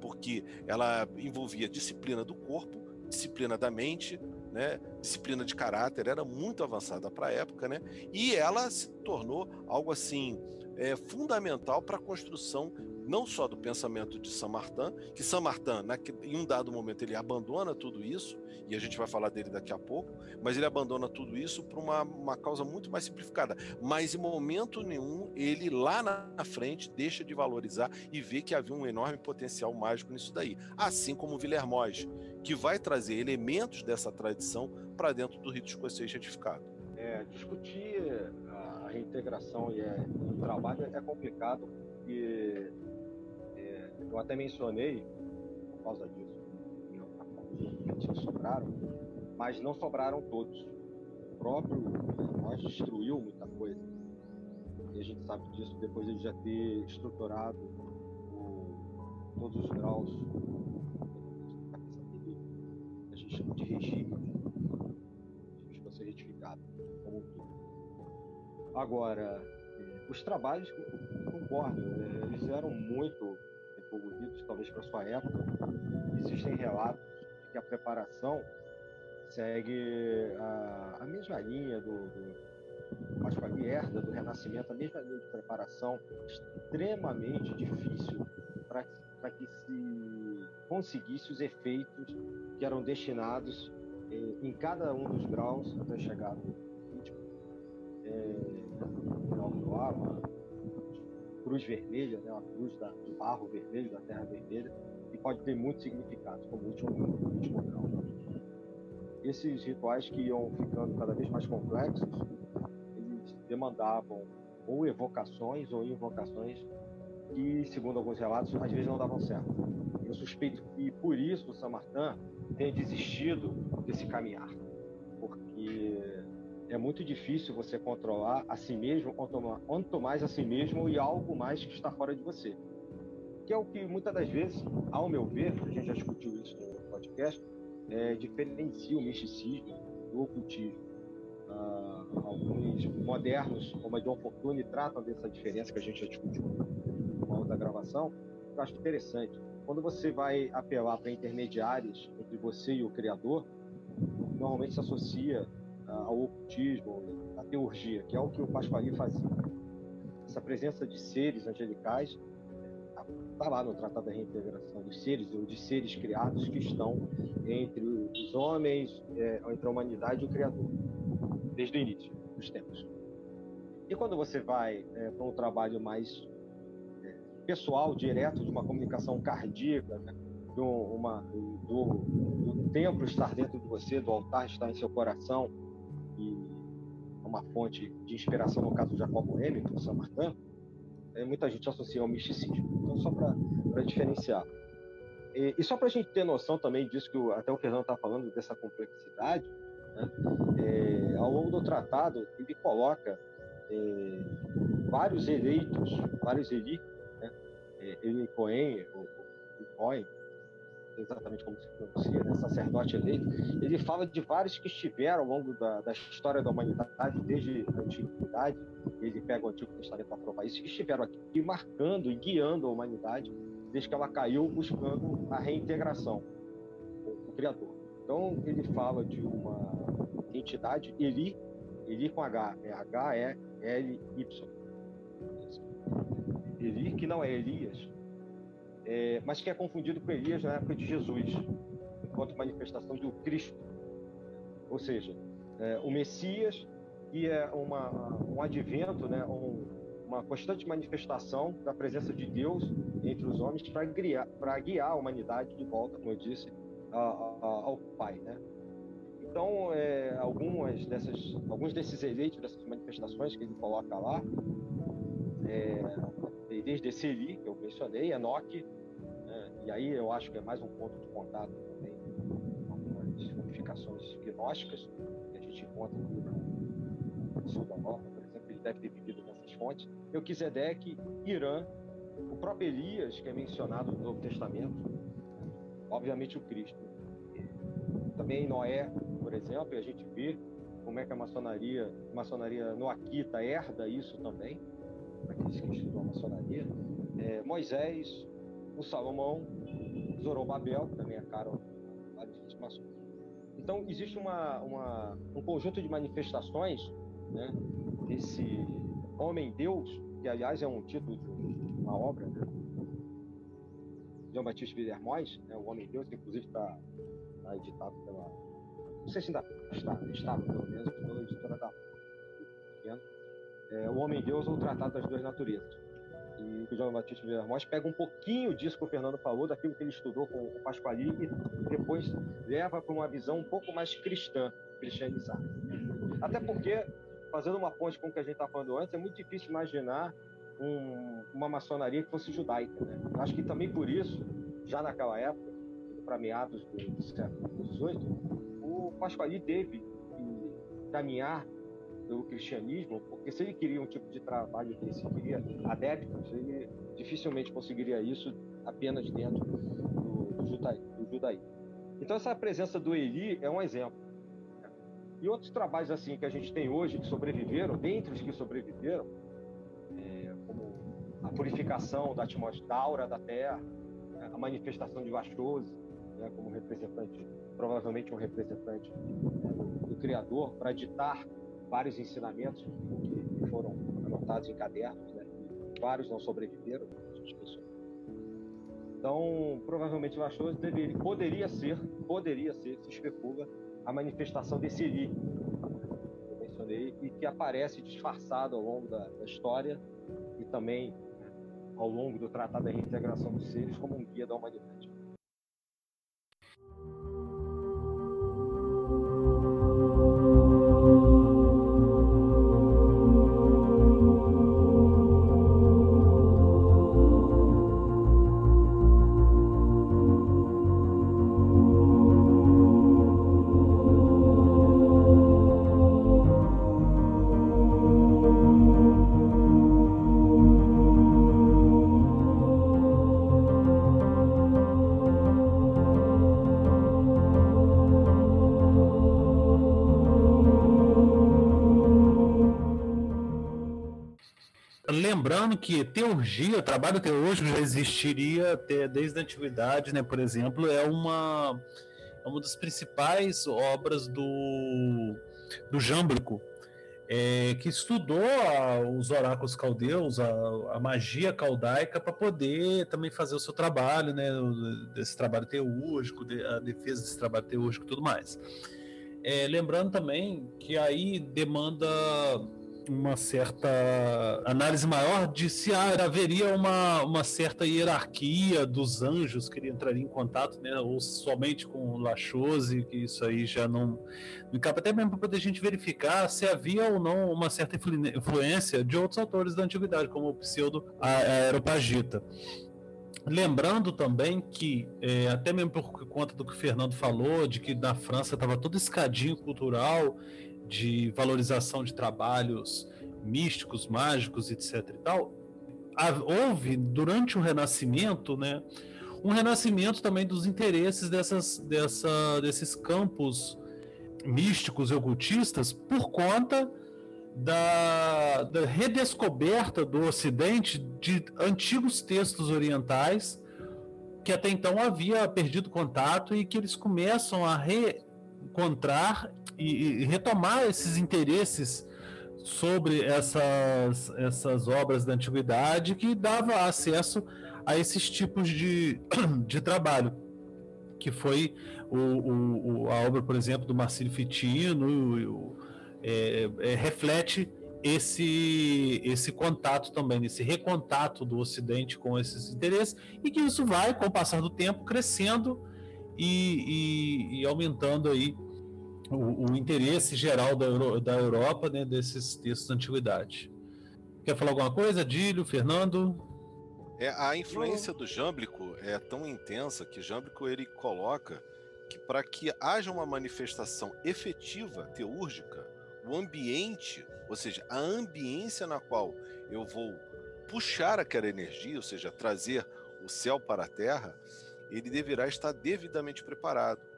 porque ela envolvia disciplina do corpo, disciplina da mente, né, disciplina de caráter, era muito avançada para a época, né, e ela se tornou algo assim é, fundamental para a construção não só do pensamento de Saint-Martin, que Saint-Martin, né, em um dado momento, ele abandona tudo isso, e a gente vai falar dele daqui a pouco, mas ele abandona tudo isso por uma, uma causa muito mais simplificada. Mas em momento nenhum, ele lá na frente deixa de valorizar e vê que havia um enorme potencial mágico nisso daí. Assim como Villermoz, que vai trazer elementos dessa tradição para dentro do rito escocês retificado. É, discutir a reintegração e é, o trabalho é complicado porque eu até mencionei, por causa disso, que sobraram, mas não sobraram todos. O próprio nós destruiu muita coisa. E a gente sabe disso depois de já ter estruturado o, todos os graus a gente chama de regime, de ser retificado como. Agora, eh, os trabalhos, concordo, eh, eles eram muito desenvolvidos, talvez para sua época, existem relatos de que a preparação segue a, a mesma linha do, do herda do Renascimento, a mesma linha de preparação extremamente difícil para que se conseguisse os efeitos que eram destinados eh, em cada um dos graus até chegar no do Ama, cruz vermelha, né, uma cruz da, barro vermelho, da terra vermelha, e pode ter muitos significados, como o último, último grau. Esses rituais que iam ficando cada vez mais complexos, eles demandavam ou evocações ou invocações que, segundo alguns relatos, às vezes não davam certo. Eu suspeito que, por isso, o Samartã tenha desistido desse caminhar, porque é muito difícil você controlar a si mesmo, quanto mais a si mesmo e algo mais que está fora de você. Que é o que muitas das vezes, ao meu ver, a gente já discutiu isso no podcast, é, diferencia o misticismo do ocultismo. Ah, alguns modernos, como a John Fortune, tratam dessa diferença que a gente já discutiu numa outra gravação. Eu acho interessante. Quando você vai apelar para intermediários entre você e o Criador, normalmente se associa ao ocultismo, à teurgia, que é o que o Pasquali fazia. Essa presença de seres angelicais está lá no Tratado da Reintegração dos seres, ou de seres criados que estão entre os homens, é, entre a humanidade e o Criador, desde o início dos tempos. E quando você vai é, para um trabalho mais é, pessoal, direto, de uma comunicação cardíaca, né, de uma, do, do templo estar dentro de você, do altar estar em seu coração, e é uma fonte de inspiração no caso de Jacobo Hamilton, São Martin, é, muita gente associa ao misticismo. Então, só para diferenciar. E, e só para a gente ter noção também disso que o, até o Fernando está falando, dessa complexidade, né? é, ao longo do tratado, ele coloca é, vários eleitos, vários eli, né? É, ele Cohen, o, o Cohen, exatamente como se pronuncia, né, sacerdote eleito, ele fala de vários que estiveram ao longo da, da história da humanidade, desde a antiguidade, ele pega o Antigo Testamento para provar isso, que estiveram aqui marcando e guiando a humanidade desde que ela caiu, buscando a reintegração com o Criador. Então, ele fala de uma entidade, Eli, Eli com H, é H-E-L-Y. Eli, que não é Elias, é, mas que é confundido com Elias na época de Jesus, enquanto manifestação do Cristo. Ou seja, é, o Messias e é uma, um advento, né, um, uma constante manifestação da presença de Deus entre os homens para guiar, guiar a humanidade de volta, como eu disse, a, a, ao Pai. Né? Então, é, algumas dessas, alguns desses eleitos, dessas manifestações que ele coloca lá, é, desde esse Eli, que eu mencionei, Enoque? E aí eu acho que é mais um ponto de contato também com as modificações gnósticas que a gente encontra no sul da Europa, por exemplo, ele deve ter vivido nessas fontes. Melquisedeque, Irã, o próprio Elias, que é mencionado no Novo Testamento, obviamente o Cristo. Também Noé, por exemplo, e a gente vê como é que a maçonaria, a maçonaria noaquita herda isso também, para aqueles que estudam a maçonaria. É, Moisés, o Salomão, Zorobabel, que também é caro a maçons. Então, existe uma, uma, um conjunto de manifestações né, desse homem-deus, que aliás é um título de uma obra né, Batista Villermoz, né, o Homem-Deus, que inclusive está tá editado pela. Não sei se ainda está, estava pelo menos, pela editora da. É, o Homem-Deus ou o Tratado das Duas Naturezas. E o João Batista Villermoz pega um pouquinho disso que o Fernando falou, daquilo que ele estudou com o Pasquali, e depois leva para uma visão um pouco mais cristã, cristianizada. Até porque, fazendo uma ponte com o que a gente estava falando antes, é muito difícil imaginar um, uma maçonaria que fosse judaica. Né? Acho que também por isso, já naquela época, para meados do século XVIII, o Pasquali teve que caminhar pelo cristianismo, porque se ele queria um tipo de trabalho desse, queria adeptos, ele dificilmente conseguiria isso apenas dentro do, do, judaísmo. Então essa presença do Eli é um exemplo. E outros trabalhos assim que a gente tem hoje que sobreviveram, dentre os que sobreviveram, é, como a purificação da atmosfera, da aura da Terra, né, a manifestação de Vachose, né, como representante, provavelmente um representante né, do Criador, para ditar vários ensinamentos que foram anotados em cadernos, né? vários não sobreviveram. Então, provavelmente o Lachose deveria, poderia ser, poderia ser, se especula, a manifestação desse Eli, que eu mencionei, e que aparece disfarçado ao longo da, da história e também né, ao longo do Tratado da Reintegração dos Seres como um guia da humanidade. Que teurgia, trabalho teológico já existiria até desde a antiguidade, né? Por exemplo, é uma é uma das principais obras do do Jâmblico, é, que estudou a, os oráculos caldeus, a, a magia caldaica, para poder também fazer o seu trabalho, né? Desse trabalho teúrgico, de, a defesa desse trabalho teúrgico e tudo mais. É, lembrando também que aí demanda uma certa análise maior de se haveria uma, uma certa hierarquia dos anjos que ele entraria em contato, né, ou somente com Lachose, que isso aí já não até mesmo para poder a gente verificar se havia ou não uma certa influência de outros autores da antiguidade, como o pseudo Aeropagita. Lembrando também que, é, até mesmo por conta do que o Fernando falou, de que na França estava todo escadinho cultural de valorização de trabalhos místicos, mágicos, etc. e tal, houve durante o Renascimento, né, um renascimento também dos interesses dessas, dessa, desses campos místicos e ocultistas por conta da, da, redescoberta do Ocidente de antigos textos orientais que até então havia perdido contato e que eles começam a reencontrar e, retomar esses interesses sobre essas, essas obras da antiguidade que dava acesso a esses tipos de, de trabalho, que foi o, o, a obra, por exemplo, do Marcílio Fitino, é, é, reflete esse, esse contato também, esse recontato do Ocidente com esses interesses, e que isso vai, com o passar do tempo, crescendo e, e, e aumentando aí o, o interesse geral da, Euro, da Europa né, desses textos da antiguidade. Quer falar alguma coisa, Dílio, Fernando? É, a influência do Jâmblico é tão intensa que Jâmblico ele coloca que para que haja uma manifestação efetiva, teúrgica, o ambiente, ou seja, a ambiência na qual eu vou puxar aquela energia, ou seja, trazer o céu para a terra, ele deverá estar devidamente preparado.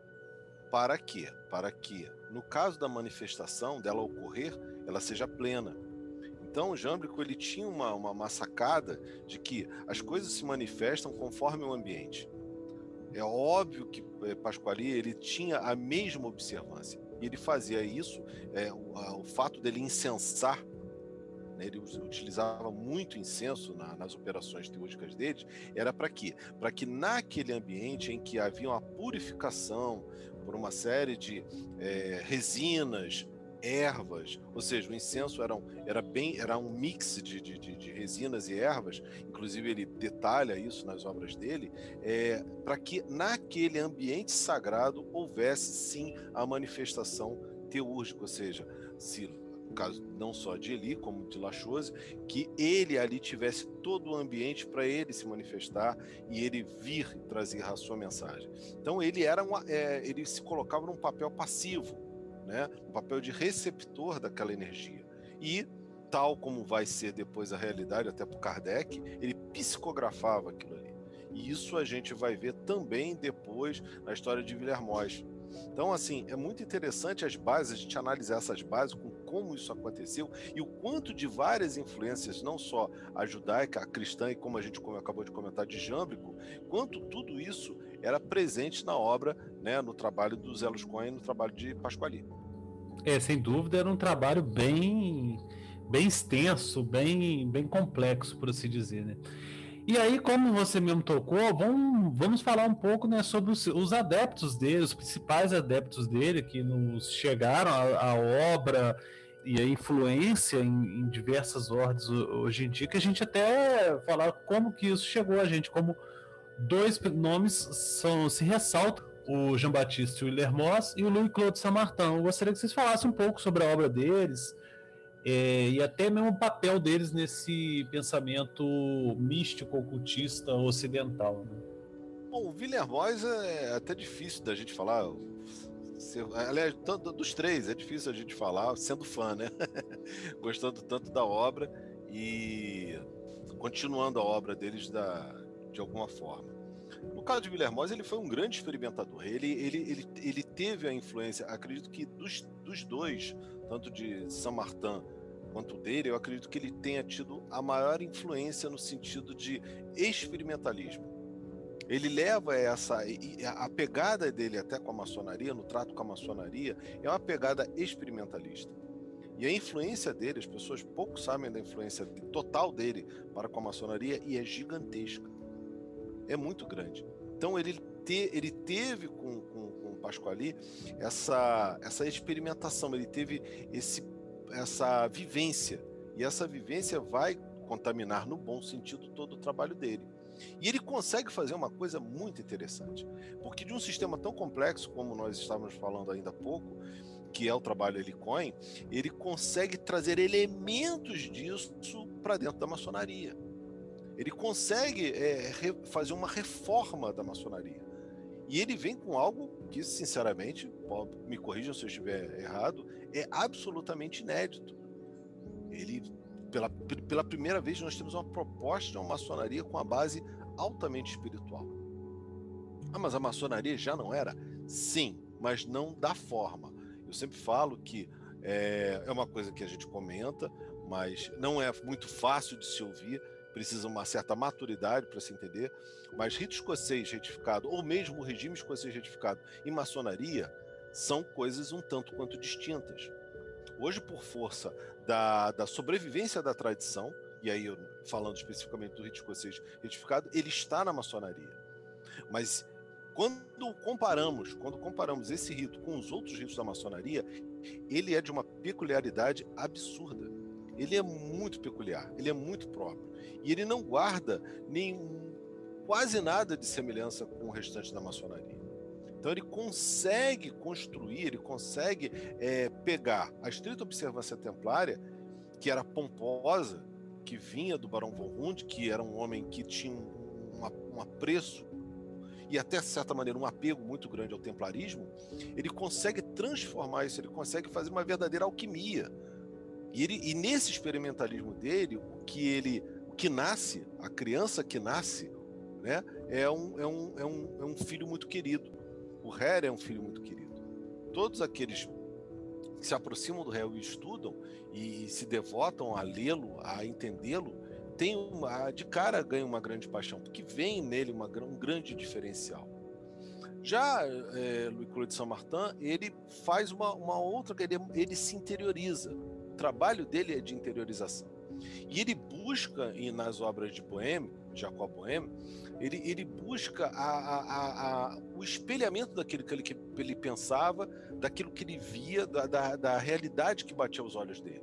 Para quê? Para que, no caso da manifestação dela ocorrer, ela seja plena. Então, Jâmblico ele tinha uma, uma, uma sacada de que as coisas se manifestam conforme o ambiente. É óbvio que é, Pasquali ele tinha a mesma observância. E ele fazia isso, é, o, a, o, fato dele incensar, né, ele utilizava muito incenso na, nas operações teúrgicas dele, era para quê? Para que naquele ambiente em que havia uma purificação por uma série de é, resinas, ervas, ou seja, o incenso era um, era bem, era um mix de, de, de resinas e ervas, inclusive ele detalha isso nas obras dele, é, para que naquele ambiente sagrado houvesse sim a manifestação teúrgica, ou seja, se caso não só de Eli, como de Lachose, que ele ali tivesse todo o ambiente para ele se manifestar e ele vir trazer a sua mensagem. Então ele era uma, é, ele se colocava num papel passivo, né? um papel de receptor daquela energia. E, tal como vai ser depois a realidade, até para Kardec, ele psicografava aquilo ali. E isso a gente vai ver também depois na história de Villermoz. Então, assim, é muito interessante as bases, a gente analisar essas bases com como isso aconteceu e o quanto de várias influências, não só a judaica, a cristã e como a gente acabou de comentar de Jâmblico, quanto tudo isso era presente na obra, né, no trabalho do Zelos Cohen, no trabalho de Pasquali. É, sem dúvida, era um trabalho bem, bem extenso, bem, bem complexo, por assim dizer, né? E aí, como você mesmo tocou, vamos, vamos falar um pouco né, sobre os, os adeptos dele, os principais adeptos dele que nos chegaram à, obra e a influência em, em, diversas ordens hoje em dia, que a gente até falar como que isso chegou a gente, como dois nomes são, se ressaltam, o Jean-Baptiste Willermoz e o Louis-Claude Saint-Martin. Eu gostaria que vocês falassem um pouco sobre a obra deles é, e até mesmo o papel deles nesse pensamento místico, ocultista ocidental. Né? Bom, o Willermoz é até difícil da gente falar. Aliás, dos três, é difícil a gente falar, sendo fã, né? Gostando tanto da obra e continuando a obra deles da, de alguma forma. No caso de Villermoz, ele foi um grande experimentador. Ele, ele, ele, ele teve a influência, acredito que dos, dos dois, tanto de Saint Martin quanto dele, eu acredito que ele tenha tido a maior influência no sentido de experimentalismo. Ele leva essa. A pegada dele até com a maçonaria, no trato com a maçonaria, é uma pegada experimentalista. E a influência dele, as pessoas pouco sabem da influência total dele para com a maçonaria e é gigantesca é muito grande. Então ele, te, ele teve com, com, com o Pasquali essa, essa experimentação, ele teve esse, essa vivência. E essa vivência vai contaminar no bom sentido todo o trabalho dele. E ele consegue fazer uma coisa muito interessante, porque de um sistema tão complexo como nós estávamos falando ainda há pouco, que é o trabalho Helicoin, ele consegue trazer elementos disso para dentro da maçonaria ele consegue é, fazer uma reforma da maçonaria. E ele vem com algo que, sinceramente, me corrijam se eu estiver errado, é absolutamente inédito. Ele, pela, pela primeira vez, nós temos uma proposta de uma maçonaria com a base altamente espiritual. Ah, mas a maçonaria já não era? Sim, mas não da forma. Eu sempre falo que é, é uma coisa que a gente comenta, mas não é muito fácil de se ouvir precisa uma certa maturidade para se entender, mas rito escocês retificado, ou mesmo regime escocês retificado e maçonaria, são coisas um tanto quanto distintas. Hoje, por força da, da sobrevivência da tradição, e aí eu, falando especificamente do rito escocês retificado, ele está na maçonaria. Mas quando comparamos, quando comparamos esse rito com os outros ritos da maçonaria, ele é de uma peculiaridade absurda. Ele é muito peculiar, ele é muito próprio. E ele não guarda nem quase nada de semelhança com o restante da maçonaria. Então ele consegue construir, ele consegue é, pegar a estrita observância templária, que era pomposa, que vinha do Barão von Hund, que era um homem que tinha um, um, apreço e até de certa maneira um apego muito grande ao templarismo, ele consegue transformar isso, ele consegue fazer uma verdadeira alquimia. E, ele, e nesse experimentalismo dele, o que ele, o que nasce, a criança que nasce, né, é um, é um, é um, é um filho muito querido. O Her é um filho muito querido. Todos aqueles que se aproximam do réu e estudam e se devotam a lê-lo, a entendê-lo, tem uma, de cara ganha uma grande paixão, porque vem nele uma, um grande diferencial. Já é, Louis Claude de Saint-Martin, ele faz uma, uma outra, ele, ele se interioriza. O trabalho dele é de interiorização. E ele busca, nas obras de Bohème, Jacob Bohème, ele, ele busca a, a, a, o espelhamento daquilo que ele, que ele pensava, daquilo que ele via, da, da, da realidade que batia aos olhos dele.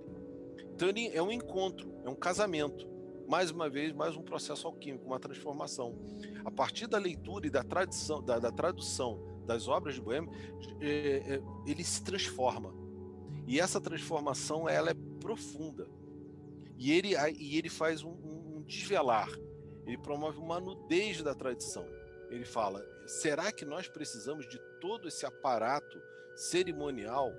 Então ele é um encontro, é um casamento. Mais uma vez, mais um processo alquímico, uma transformação. A partir da leitura e da, tradição, da, da tradução das obras de Bohème, é, é, ele se transforma. E essa transformação ela é profunda. E ele, e ele faz um, um desvelar ele promove uma nudez da tradição. Ele fala: será que nós precisamos de todo esse aparato cerimonial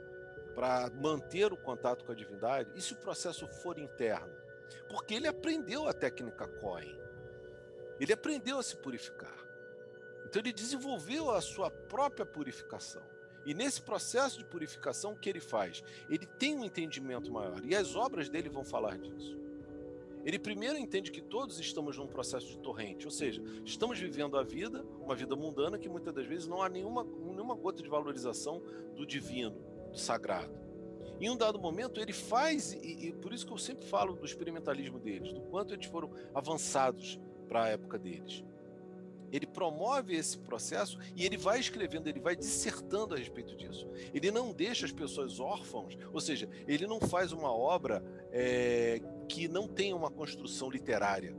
para manter o contato com a divindade? E se o processo for interno? Porque ele aprendeu a técnica Cohen. Ele aprendeu a se purificar. Então ele desenvolveu a sua própria purificação. E nesse processo de purificação, o que ele faz? Ele tem um entendimento maior. E as obras dele vão falar disso. Ele primeiro entende que todos estamos num processo de torrente, ou seja, estamos vivendo a vida, uma vida mundana que muitas das vezes não há nenhuma, nenhuma gota de valorização do divino, do sagrado. Em um dado momento, ele faz, e, e por isso que eu sempre falo do experimentalismo deles, do quanto eles foram avançados para a época deles. Ele promove esse processo e ele vai escrevendo, ele vai dissertando a respeito disso. Ele não deixa as pessoas órfãos, ou seja, ele não faz uma obra é, que não tenha uma construção literária.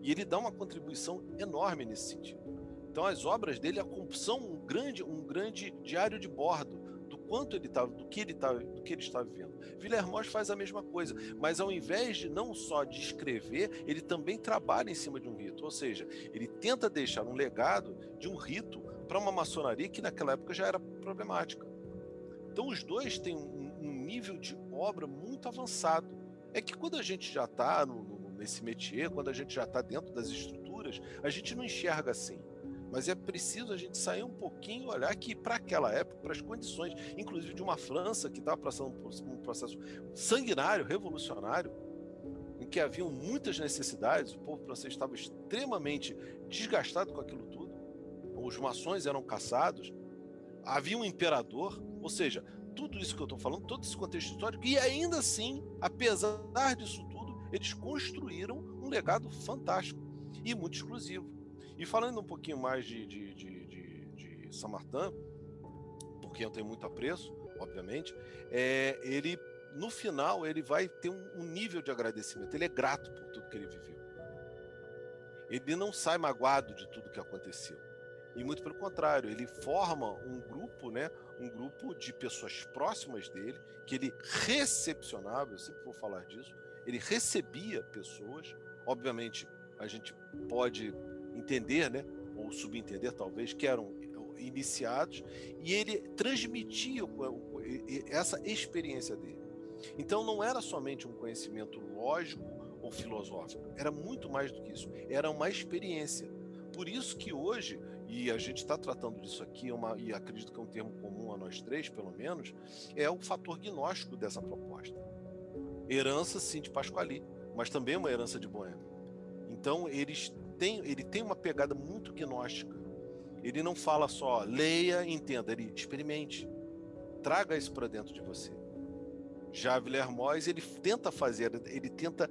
E ele dá uma contribuição enorme nesse sentido. Então as obras dele são um grande, um grande diário de bordo do quanto ele estava, do que ele estava, do que ele está vivendo. Villermoz faz a mesma coisa, mas ao invés de não só de escrever, ele também trabalha em cima de um rito, ou seja, ele tenta deixar um legado de um rito para uma maçonaria que naquela época já era problemática. Então os dois têm um, um nível de obra muito avançado é que quando a gente já está nesse métier, quando a gente já está dentro das estruturas, a gente não enxerga assim. Mas é preciso a gente sair um pouquinho olhar que, para aquela época, para as condições, inclusive de uma França que estava passando por um processo sanguinário, revolucionário, em que haviam muitas necessidades, o povo francês estava extremamente desgastado com aquilo tudo, os maçons eram caçados, havia um imperador, ou seja, tudo isso que eu estou falando, todo esse contexto histórico, e ainda assim, apesar disso tudo, eles construíram um legado fantástico e muito exclusivo. E falando um pouquinho mais de, de, de, de, de Samartã, porque eu tenho muito apreço, obviamente, é, ele no final ele vai ter um, um nível de agradecimento. Ele é grato por tudo que ele viveu. Ele não sai magoado de tudo que aconteceu. E muito pelo contrário, ele forma um grupo, né, um grupo de pessoas próximas dele, que ele recepcionava, eu sempre vou falar disso, ele recebia pessoas, obviamente a gente pode entender, né, ou subentender talvez, que eram iniciados, e ele transmitia essa experiência dele. Então não era somente um conhecimento lógico ou filosófico, era muito mais do que isso, era uma experiência. Por isso que hoje e a gente está tratando disso aqui, uma, e acredito que é um termo comum a nós três, pelo menos, é o fator gnóstico dessa proposta. Herança, sim, de Pasquali, mas também uma herança de Boêmia. Então, eles têm, ele tem uma pegada muito gnóstica. Ele não fala só leia, entenda, ele experimente. Traga isso para dentro de você. Já Villermoz, ele tenta fazer, ele tenta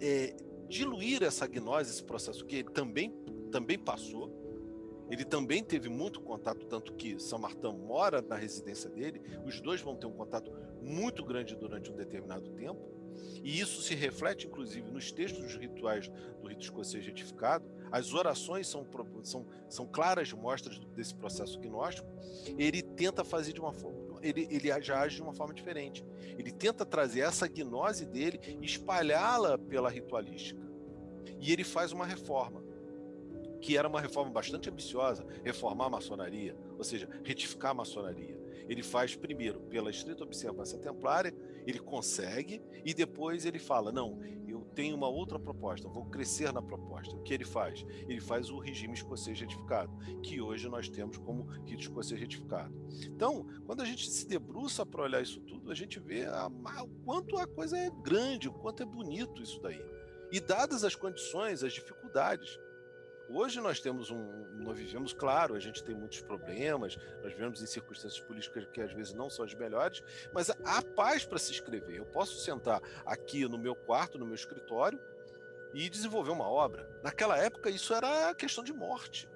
é, diluir essa gnose, esse processo que ele também, também passou, ele também teve muito contato, tanto que São Martin mora na residência dele, os dois vão ter um contato muito grande durante um determinado tempo, e isso se reflete, inclusive, nos textos dos rituais do rito escocês retificado. As orações são, são, são claras mostras desse processo gnóstico. Ele tenta fazer de uma forma, ele, ele já age de uma forma diferente. Ele tenta trazer essa gnose dele e espalhá-la pela ritualística. E ele faz uma reforma, que era uma reforma bastante ambiciosa, reformar a maçonaria, ou seja, retificar a maçonaria. Ele faz primeiro pela estrita observância templária, ele consegue, e depois ele fala: não, eu tenho uma outra proposta, vou crescer na proposta. O que ele faz? Ele faz o regime escocês retificado, que hoje nós temos como rito escocês retificado. Então, quando a gente se debruça para olhar isso tudo, a gente vê a, o quanto a coisa é grande, o quanto é bonito isso daí. E dadas as condições, as dificuldades, Hoje nós temos um, nós vivemos, claro, a gente tem muitos problemas, nós vivemos em circunstâncias políticas que às vezes não são as melhores, mas há paz para se escrever. Eu posso sentar aqui no meu quarto, no meu escritório e desenvolver uma obra. Naquela época isso era questão de morte.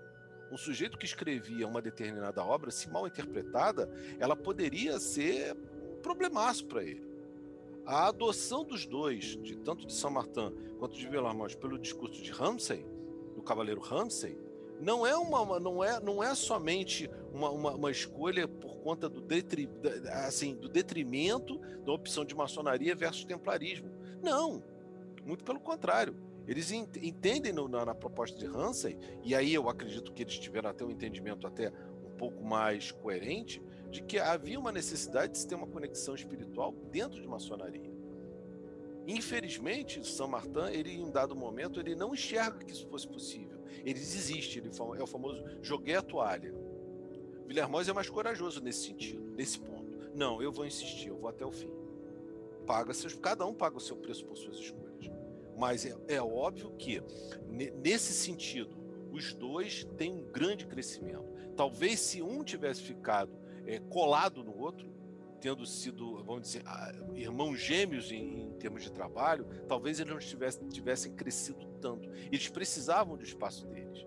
Um sujeito que escrevia uma determinada obra, se mal interpretada, ela poderia ser um problemaço para ele. A adoção dos dois, de tanto de Saint Martin quanto de Villarmoz, pelo discurso de Ramsay, Cavaleiro Ramsay, não é uma, não é, não é somente uma, uma, uma escolha por conta do, detri, assim, do detrimento da opção de maçonaria versus templarismo. Não, muito pelo contrário. Eles entendem no, na, na, proposta de Ramsay, e aí eu acredito que eles tiveram até um entendimento até um pouco mais coerente, de que havia uma necessidade de se ter uma conexão espiritual dentro de maçonaria. Infelizmente, São Martin, ele em um dado momento, ele não enxerga que isso fosse possível. Ele desiste, ele é o famoso joguei a toalha. Villermoz é mais corajoso nesse sentido, nesse ponto. Não, eu vou insistir, eu vou até o fim. Paga seus, cada um paga o seu preço por suas escolhas. Mas é, é óbvio que, nesse sentido, os dois têm um grande crescimento. Talvez se um tivesse ficado é, colado no outro, tendo sido, vamos dizer, irmãos gêmeos em, em termos de trabalho, talvez eles não tivessem, tivessem crescido tanto. Eles precisavam do espaço deles.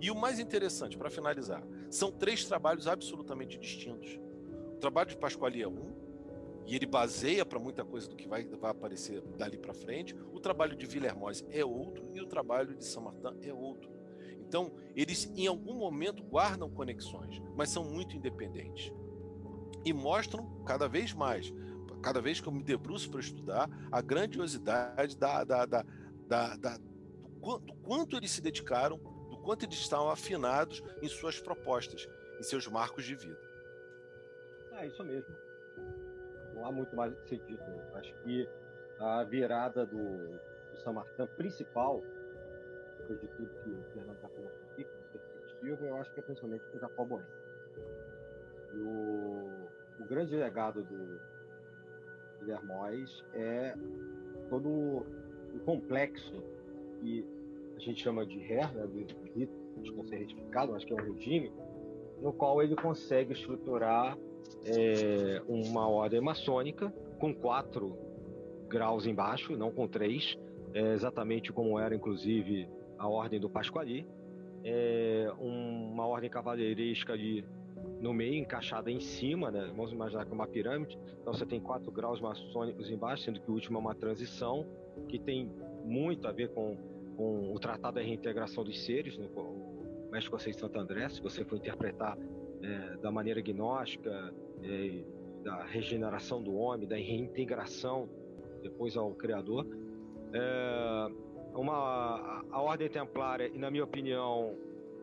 E o mais interessante, para finalizar, são três trabalhos absolutamente distintos. O trabalho de Pasquale é um, e ele baseia para muita coisa do que vai, vai aparecer dali para frente. O trabalho de Villermoz é outro e o trabalho de Saint-Martin é outro. Então, eles em algum momento guardam conexões, mas são muito independentes e mostram cada vez mais, cada vez que eu me debruço para estudar, a grandiosidade da, da, da, da, da do, do quanto eles se dedicaram, do quanto eles estão afinados em suas propostas, em seus marcos de vida. É isso mesmo. Não há muito mais a ser dito. Acho que a virada do, do São Martin principal, depois de tudo que o Fernando está falando aqui, perspectiva, eu acho que é principalmente o Jacó Bueno. E o grande legado do Guilhermóis é todo o complexo que a gente chama de RER, né, do rito de conselho retificado, acho que é um regime, no qual ele consegue estruturar é, uma ordem maçônica com quatro graus embaixo, não com três, é, exatamente como era, inclusive, a ordem do Pasquali, é, uma ordem cavaleiresca de no meio, encaixada em cima, né? Vamos imaginar que é uma pirâmide. Então você tem quatro graus maçônicos embaixo, sendo que o último é uma transição, que tem muito a ver com, com o Tratado da Reintegração dos Seres, no, o México Conceito de Santo André, se você for interpretar é, da maneira gnóstica, é, da regeneração do homem, da reintegração depois ao Criador. É, uma, a, Ordem Templária, e na minha opinião,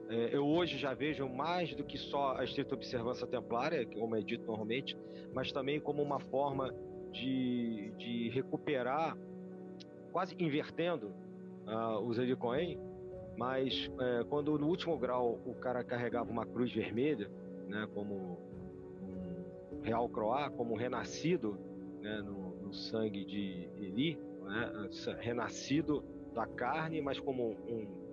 eu hoje já vejo mais do que só a estrita observância templária, como é dito normalmente, mas também como uma forma de, de recuperar, quase invertendo uh, os Elicoen, mas é, quando no último grau o cara carregava uma cruz vermelha, né, como um real croá, como renascido né, no, no sangue de Eli, né, renascido da carne, mas como um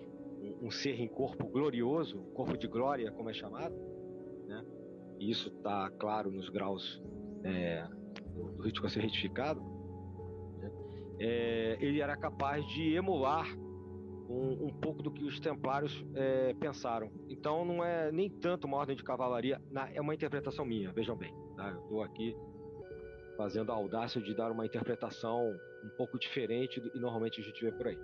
um, ser em corpo glorioso, corpo de glória, como é chamado, né? E isso está claro nos graus é, do, do rito a ser retificado. Né? É, ele era capaz de emular um, um, pouco do que os templários é, pensaram. Então não é nem tanto uma ordem de cavalaria, na, é uma interpretação minha, vejam bem. Tá? Eu estou aqui fazendo a audácia de dar uma interpretação um pouco diferente do que normalmente a gente vê por aí.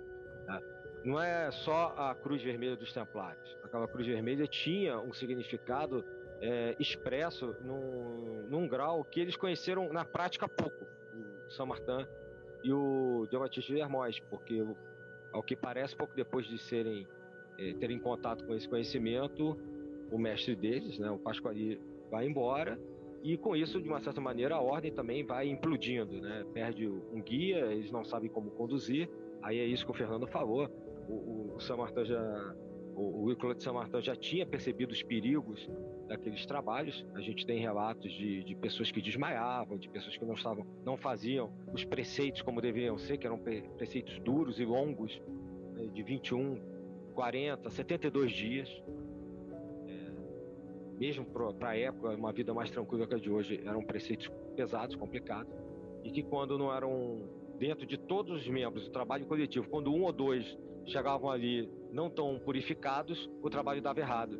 Tá? Não é só a cruz vermelha dos templários. Aquela cruz vermelha tinha um significado é, expresso num, num grau que eles conheceram na prática pouco, o Saint Martin e o Jean Baptiste de Hermós, porque ao que parece, pouco depois de serem é, terem contato com esse conhecimento, o mestre deles, né, o Pasquali, vai embora e com isso, de uma certa maneira, a ordem também vai implodindo, né? Perde um guia, eles não sabem como conduzir. Aí é isso que o Fernando falou. O, o, Samartã já, o, o de Samartã já tinha percebido os perigos daqueles trabalhos. A gente tem relatos de, de pessoas que desmaiavam, de pessoas que não estavam, não faziam os preceitos como deveriam ser, que eram preceitos duros e longos, né? de 21, 40, 72 dias mesmo para a época, uma vida mais tranquila que a de hoje, eram preceitos pesados, complicados, e que quando não eram dentro de todos os membros do trabalho coletivo, quando um ou dois chegavam ali não tão purificados, o trabalho dava errado,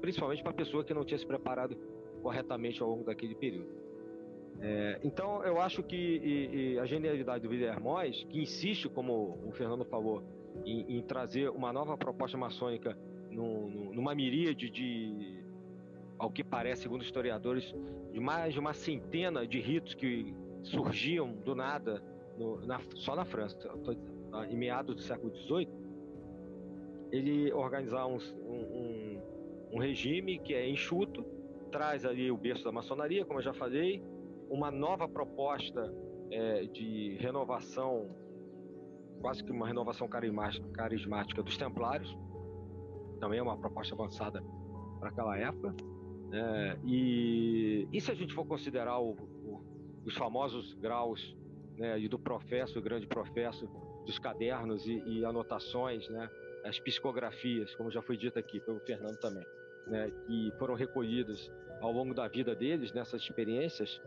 principalmente para a pessoa que não tinha se preparado corretamente ao longo daquele período. É, então, eu acho que e, e a genialidade do Villermoz, que insiste, como o Fernando falou, em, em trazer uma nova proposta maçônica no, no, numa miríade de ao que parece, segundo historiadores, de mais de uma centena de ritos que surgiam do nada no, na, só na França, em meados do século XVIII, ele organizar um, um, um, regime que é enxuto, traz ali o berço da maçonaria, como eu já falei, uma nova proposta é, de renovação, quase que uma renovação carismática dos templários, também é uma proposta avançada para aquela época, é, e, e se a gente for considerar o, o, os famosos graus né, e do professo, o grande professo, dos cadernos e, e, anotações, né, as psicografias, como já foi dito aqui pelo Fernando também, né, que foram recolhidas ao longo da vida deles nessas experiências,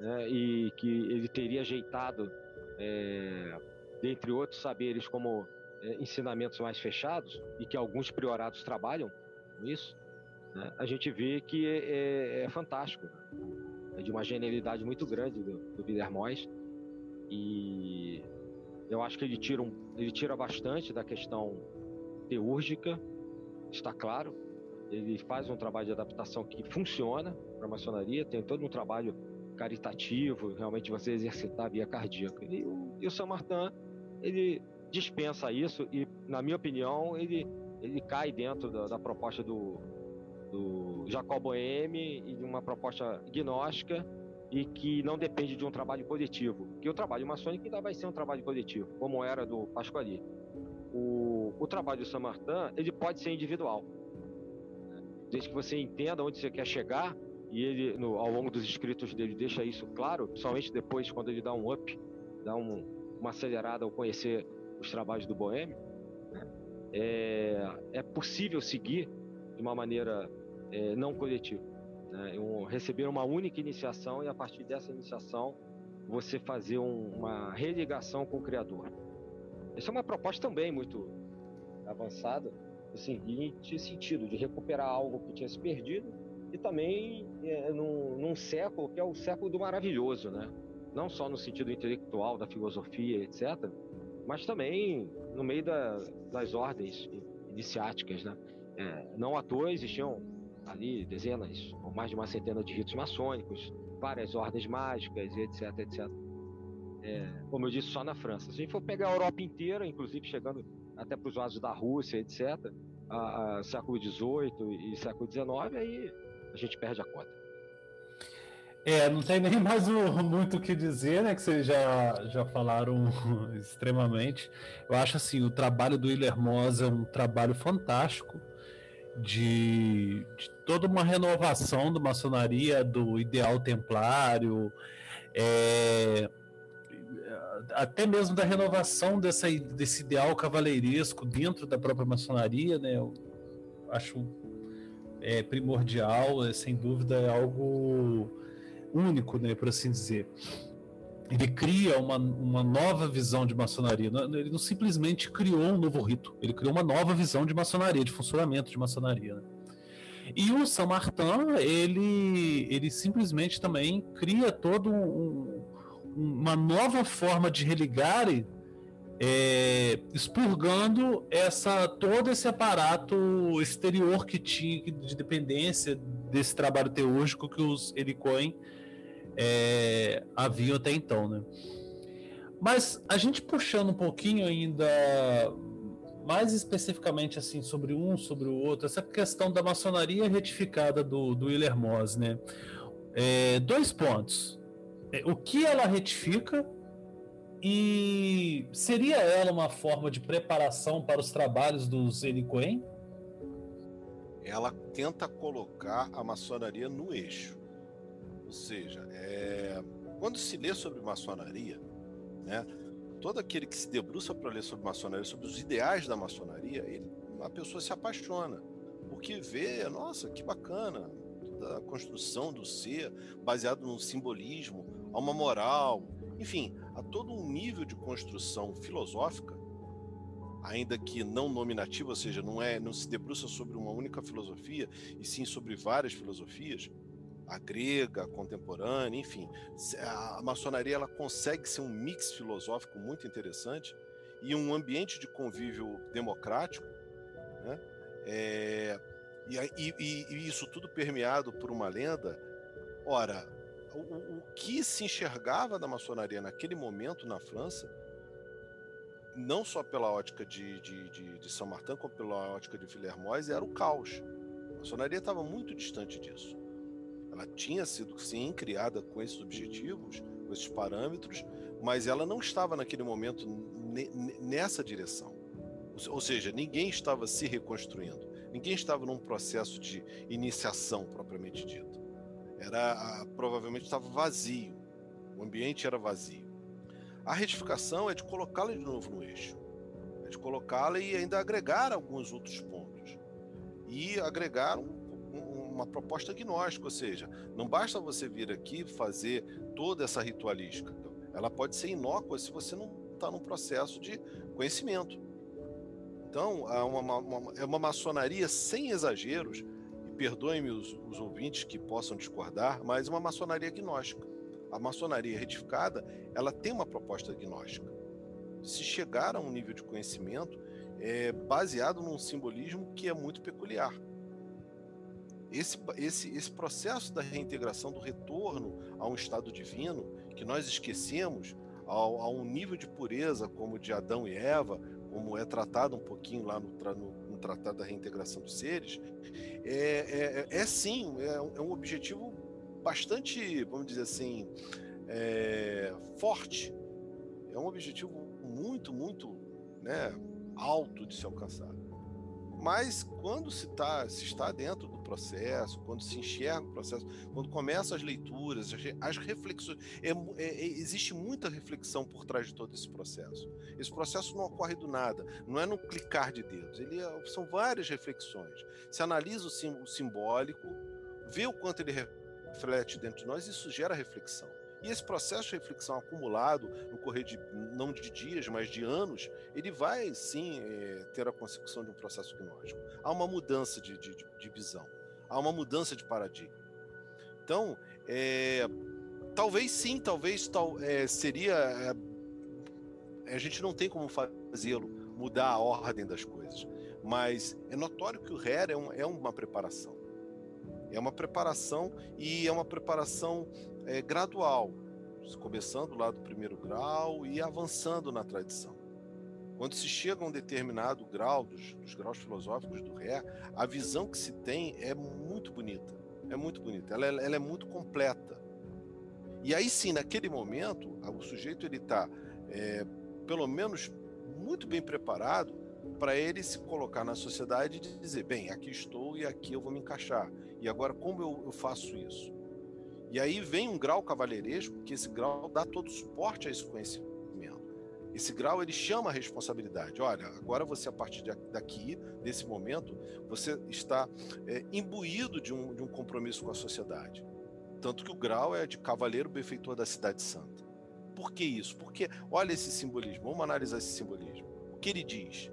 né, e que ele teria ajeitado, é, dentre outros saberes, como é, ensinamentos mais fechados, e que alguns priorados trabalham com isso, né, a gente vê que é, é, é fantástico. É de uma genialidade muito grande do, do Villermoz. E eu acho que ele tira, um, ele tira bastante da questão teúrgica, está claro. Ele faz um trabalho de adaptação que funciona para a maçonaria, tem todo um trabalho caritativo, realmente você exercitar a via cardíaca. E o, e o Martin, ele dispensa isso e, na minha opinião, ele, ele cai dentro da, da proposta do, do Jacob Boehme e de uma proposta gnóstica e que não depende de um trabalho coletivo. Que o trabalho maçônico ainda vai ser um trabalho coletivo, como era do Pasquali. O, o trabalho do Samartin, ele pode ser individual. Desde que você entenda onde você quer chegar, e ele, no, ao longo dos escritos dele, deixa isso claro, principalmente depois, quando ele dá um up, dá um, uma acelerada ao conhecer os trabalhos do Boêmio, né? é, é possível seguir de uma maneira é, não coletiva. Né? receber uma única iniciação e a partir dessa iniciação você fazer um, uma religação com o Criador. Essa é uma proposta também muito avançada, no seguinte sentido, de recuperar algo que tinha se perdido e também é, num, num século que é o século do maravilhoso, né? Não só no sentido intelectual, da filosofia, etc., mas também no meio da, das ordens iniciáticas, né? É, não à toa existiam ali dezenas ou mais de uma centena de ritos maçônicos, várias ordens mágicas, etc, etc. É, como eu disse, só na França. Se a gente for pegar a Europa inteira, inclusive chegando até para os lados da Rússia, etc., a, a século XVIII e século XIX, aí a gente perde a conta. É, não tem nem mais muito o que dizer, né? Que vocês já, já falaram extremamente. Eu acho assim, o trabalho do Willer Moss é um trabalho fantástico de, de, toda uma renovação da maçonaria, do ideal templário, é, até mesmo da renovação dessa, desse ideal cavaleiresco dentro da própria maçonaria, né? Eu acho é, primordial, é, sem dúvida é algo único, né, por assim dizer ele cria uma, uma nova visão de maçonaria. Ele não simplesmente criou um novo rito, ele criou uma nova visão de maçonaria, de funcionamento de maçonaria. Né? E o Saint Martin, ele, ele simplesmente também cria todo um, uma nova forma de religar, é, expurgando essa todo esse aparato exterior que tinha de dependência desse trabalho teúrgico que os Elicoin é, haviam até então, né? Mas a gente puxando um pouquinho ainda mais especificamente assim sobre um sobre o outro, essa questão da maçonaria retificada do, do Willer Moss, né? É, dois pontos. É, o que ela retifica e seria ela uma forma de preparação para os trabalhos dos Elicoen? Ela tenta colocar a maçonaria no eixo. Ou seja, é... quando se lê sobre maçonaria, né, todo aquele que se debruça para ler sobre maçonaria, sobre os ideais da maçonaria, ele, a pessoa se apaixona, porque vê, nossa, que bacana, toda a construção do ser baseado no simbolismo, há uma moral, enfim, há todo um nível de construção filosófica, ainda que não nominativa, ou seja, não é, não se debruça sobre uma única filosofia, e sim sobre várias filosofias, a grega, a contemporânea, enfim, a maçonaria ela consegue ser um mix filosófico muito interessante e um ambiente de convívio democrático, né? É, e, e, e, isso tudo permeado por uma lenda. Ora, o, o, que se enxergava da maçonaria naquele momento na França, não só pela ótica de, de, de, de São Martin, como pela ótica de Villermoz, era o caos. A maçonaria estava muito distante disso. Ela tinha sido, sim, criada com esses objetivos, com esses parâmetros, mas ela não estava naquele momento nessa direção. Ou seja, ninguém estava se reconstruindo, ninguém estava num processo de iniciação propriamente dito. Era provavelmente estava vazio, o ambiente era vazio. A retificação é de colocá-la de novo no eixo, é de colocá-la e ainda agregar alguns outros pontos e agregar um uma proposta agnóstica, ou seja, não basta você vir aqui fazer toda essa ritualística. Ela pode ser inócua se você não está num processo de conhecimento. Então, é uma, uma, é uma maçonaria sem exageros, e perdoem-me os, os ouvintes que possam discordar, mas uma maçonaria agnóstica. A maçonaria retificada, ela tem uma proposta agnóstica. Se chegar a um nível de conhecimento é baseado num simbolismo que é muito peculiar esse, esse, esse processo da reintegração, do retorno a um estado divino, que nós esquecemos, ao, a um nível de pureza como de Adão e Eva, como é tratado um pouquinho lá no, no, no Tratado da Reintegração dos Seres, é, é, é sim, é, é um objetivo bastante, vamos dizer assim, é, forte. É um objetivo muito, muito né, alto de se alcançar. Mas quando se, tá, se está dentro processo, quando se enxerga o processo, quando começam as leituras, as reflexões, é, é, é, existe muita reflexão por trás de todo esse processo. Esse processo não ocorre do nada, não é no clicar de dedos, ele é, são várias reflexões. Se analisa o, sim, o simbólico, vê o quanto ele reflete dentro de nós, isso gera reflexão. E esse processo de reflexão acumulado no correr de não de dias, mas de anos, ele vai sim é, ter a consecução de um processo gnóstico. Há uma mudança de, de, de visão, há uma mudança de paradigma. Então, é, talvez sim, talvez tal, é, seria. A gente não tem como fazê-lo, mudar a ordem das coisas. Mas é notório que o RER é, um, é uma preparação. É uma preparação e é uma preparação é, gradual, começando lá do primeiro grau e avançando na tradição. Quando se chega a um determinado grau, dos, dos graus filosóficos do Ré, a visão que se tem é muito bonita. É muito bonita. Ela, é, ela é muito completa. E aí sim, naquele momento, o sujeito ele está, é, pelo menos, muito bem preparado para ele se colocar na sociedade e dizer: bem, aqui estou e aqui eu vou me encaixar. E agora, como eu, eu faço isso? E aí vem um grau cavalheiresco, que esse grau dá todo suporte a esse conhecimento. Esse grau ele chama a responsabilidade. Olha, agora você a partir daqui, desse momento, você está é, imbuído de um, de um compromisso com a sociedade. Tanto que o grau é de cavaleiro benfeitor da cidade santa. Por que isso? Porque olha esse simbolismo. Vamos analisar esse simbolismo. O que ele diz?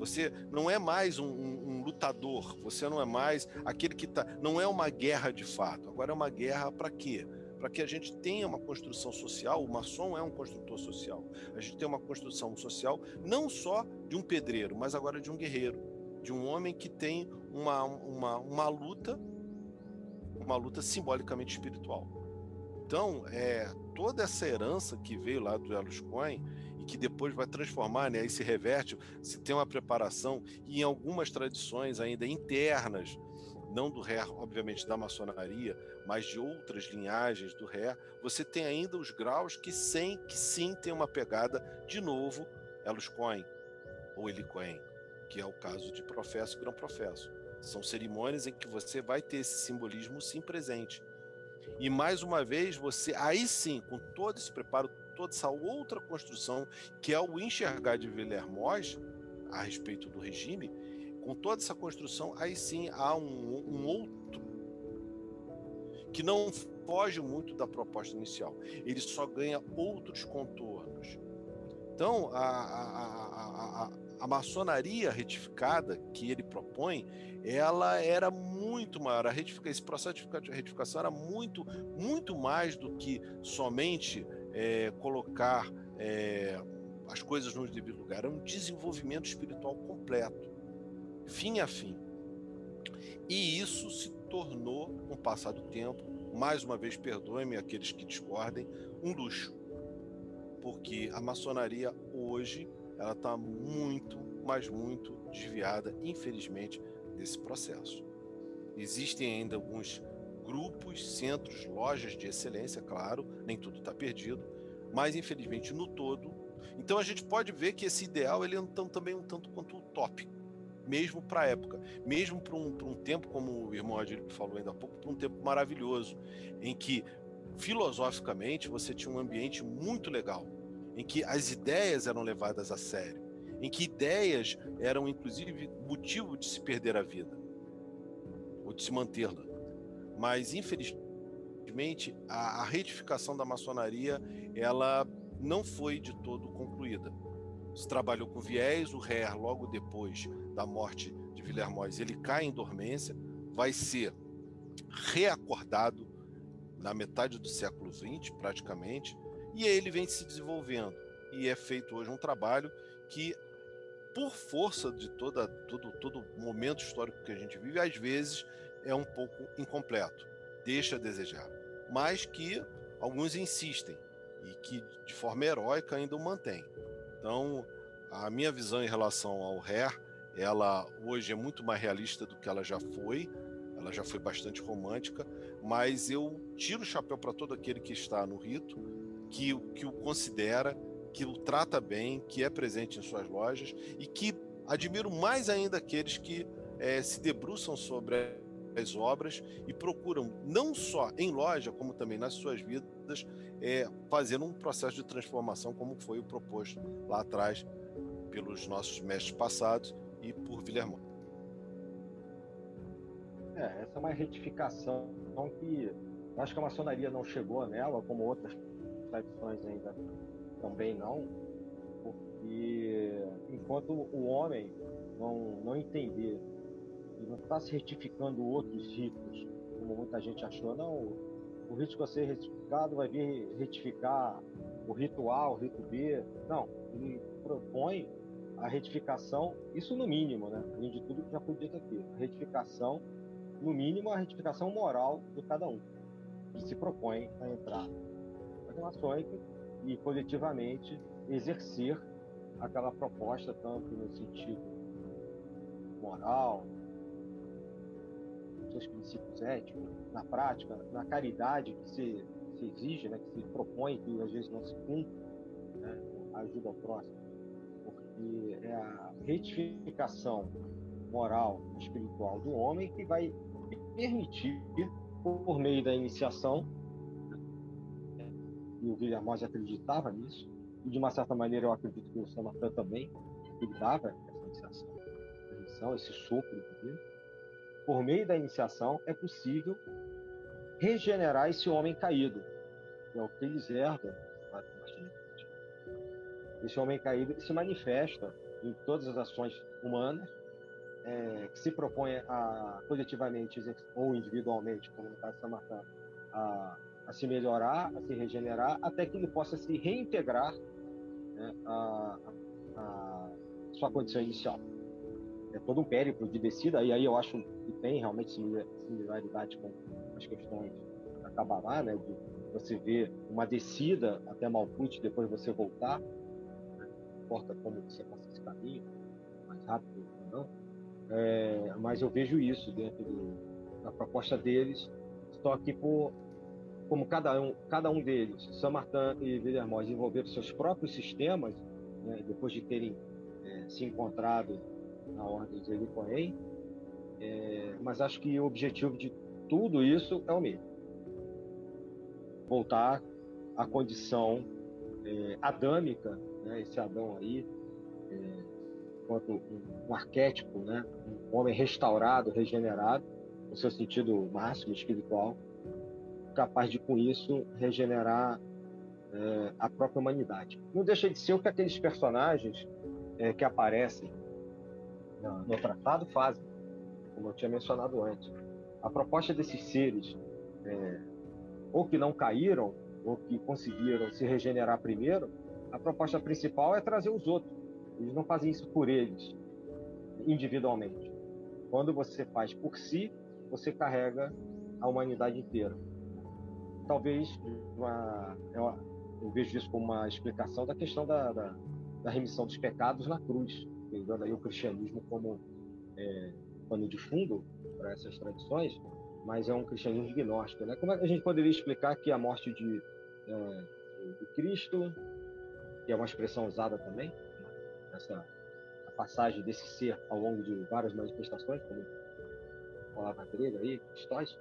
Você não é mais um, um, um lutador, você não é mais aquele que está. Não é uma guerra de fato. Agora é uma guerra para quê? Para que a gente tenha uma construção social. O maçom é um construtor social. A gente tem uma construção social não só de um pedreiro, mas agora de um guerreiro, de um homem que tem uma, uma, uma luta uma luta simbolicamente espiritual. Então, é, toda essa herança que veio lá do Elos Coin que depois vai transformar, né, aí se reverte, se tem uma preparação e em algumas tradições ainda internas, não do ré, obviamente da maçonaria, mas de outras linhagens do ré, você tem ainda os graus que, sem, que sim tem uma pegada, de novo, Elos Coin ou Elicoin, que é o caso de professo e grão professo. São cerimônias em que você vai ter esse simbolismo sim presente. E mais uma vez, você, aí sim, com todo esse preparo, toda essa outra construção, que é o enxergar de Villermoz a respeito do regime, com toda essa construção, aí sim há um, um outro que não foge muito da proposta inicial. Ele só ganha outros contornos. Então, a, a, a, a, maçonaria retificada que ele propõe, ela era muito maior. A retificação, esse processo de retificação era muito, muito mais do que somente é, colocar é, as coisas no devido lugar. Era um desenvolvimento espiritual completo, fim a fim. E isso se tornou, com o passar do tempo, mais uma vez, perdoem-me aqueles que discordem, um luxo. Porque a maçonaria hoje ela está muito, mas muito desviada, infelizmente, desse processo. Existem ainda alguns grupos, centros, lojas de excelência, claro, nem tudo está perdido, mas infelizmente no todo. Então a gente pode ver que esse ideal ele é então, também um tanto quanto utópico, mesmo para a época, mesmo para um, um tempo, como o irmão Adilho falou ainda há pouco, para um tempo maravilhoso, em que filosoficamente você tinha um ambiente muito legal em que as ideias eram levadas a sério, em que ideias eram inclusive motivo de se perder a vida ou de se mantê-la. Mas infelizmente a, a retificação da maçonaria ela não foi de todo concluída. Se trabalhou com viés, o Herr, logo depois da morte de Villermoz, ele cai em dormência, vai ser reacordado na metade do século XX, praticamente, e ele vem se desenvolvendo. E é feito hoje um trabalho que, por força de toda, todo, todo momento histórico que a gente vive, às vezes é um pouco incompleto, deixa a desejar. Mas que alguns insistem e que, de forma heróica, ainda o mantém. Então, a minha visão em relação ao Hair, ela hoje é muito mais realista do que ela já foi, ela já foi bastante romântica, mas eu tiro o chapéu para todo aquele que está no rito, que, que o considera, que o trata bem, que é presente em suas lojas e que admiro mais ainda aqueles que é, se debruçam sobre as obras e procuram, não só em loja, como também nas suas vidas, é, fazer um processo de transformação, como foi o proposto lá atrás pelos nossos mestres passados e por Villermont. É, essa é uma retificação que acho que a maçonaria não chegou nela, como outras tradições ainda também não, porque enquanto o homem não, não entender e não está se retificando outros ritos, como muita gente achou, não, o rito vai ser retificado vai vir retificar o rito A, o rito B. Não, ele propõe a retificação, isso no mínimo, né? Além de tudo que já foi dito aqui, a retificação, no mínimo, a retificação moral de cada um, que se propõe a entrar maçônica e coletivamente exercer aquela proposta tanto no sentido moral, seus princípios éticos, na prática, na caridade que se, se exige, né, que se propõe, que às vezes não se cumpre, né, ajuda ao próximo, porque é a retificação moral e espiritual do homem que vai permitir, por meio da iniciação, e o Guilherme acreditava nisso, e de uma certa maneira eu acredito que o Samatan também, ele dava essa iniciação, esse sopro de Deus. Por meio da iniciação é possível regenerar esse homem caído, é o que eles herdam. Esse homem caído se manifesta em todas as ações humanas, é, que se propõe a coletivamente ou individualmente, como no caso de Samatan, a a se melhorar, a se regenerar, até que ele possa se reintegrar né, a, a, sua condição inicial. É todo um périplo de descida, e aí eu acho que tem realmente similaridade com as questões da Kabbalah, né, de você ver uma descida até Malkuth, depois você voltar, né, não importa como você passa esse caminho, mais rápido ou não, é, mas eu vejo isso dentro do, da proposta deles, só que por, como cada um, cada um deles, São Martin e Villermoz, desenvolveram seus próprios sistemas, né, depois de terem é, se encontrado na ordem de Eli é, mas acho que o objetivo de tudo isso é o mesmo. Voltar à condição é, adâmica, né, esse Adão aí, é, enquanto um, um, arquétipo, né, um homem restaurado, regenerado, no seu sentido máximo espiritual, capaz de, com isso, regenerar é, a própria humanidade. Não deixa de ser o que aqueles personagens é, que aparecem no, tratado fazem como eu tinha mencionado antes. A proposta desses seres, é, ou que não caíram, ou que conseguiram se regenerar primeiro, a proposta principal é trazer os outros. Eles não fazem isso por eles, individualmente. Quando você faz por si, você carrega a humanidade inteira. Talvez uma, eu, eu vejo isso como uma explicação da questão da, da, da remissão dos pecados na cruz, pegando aí o cristianismo como é, pano de fundo para essas tradições, mas é um cristianismo gnóstico. Né? Como é que a gente poderia explicar que a morte de, é, de Cristo, que é uma expressão usada também, essa a passagem desse ser ao longo de várias manifestações, como a palavra grega aí, Christos,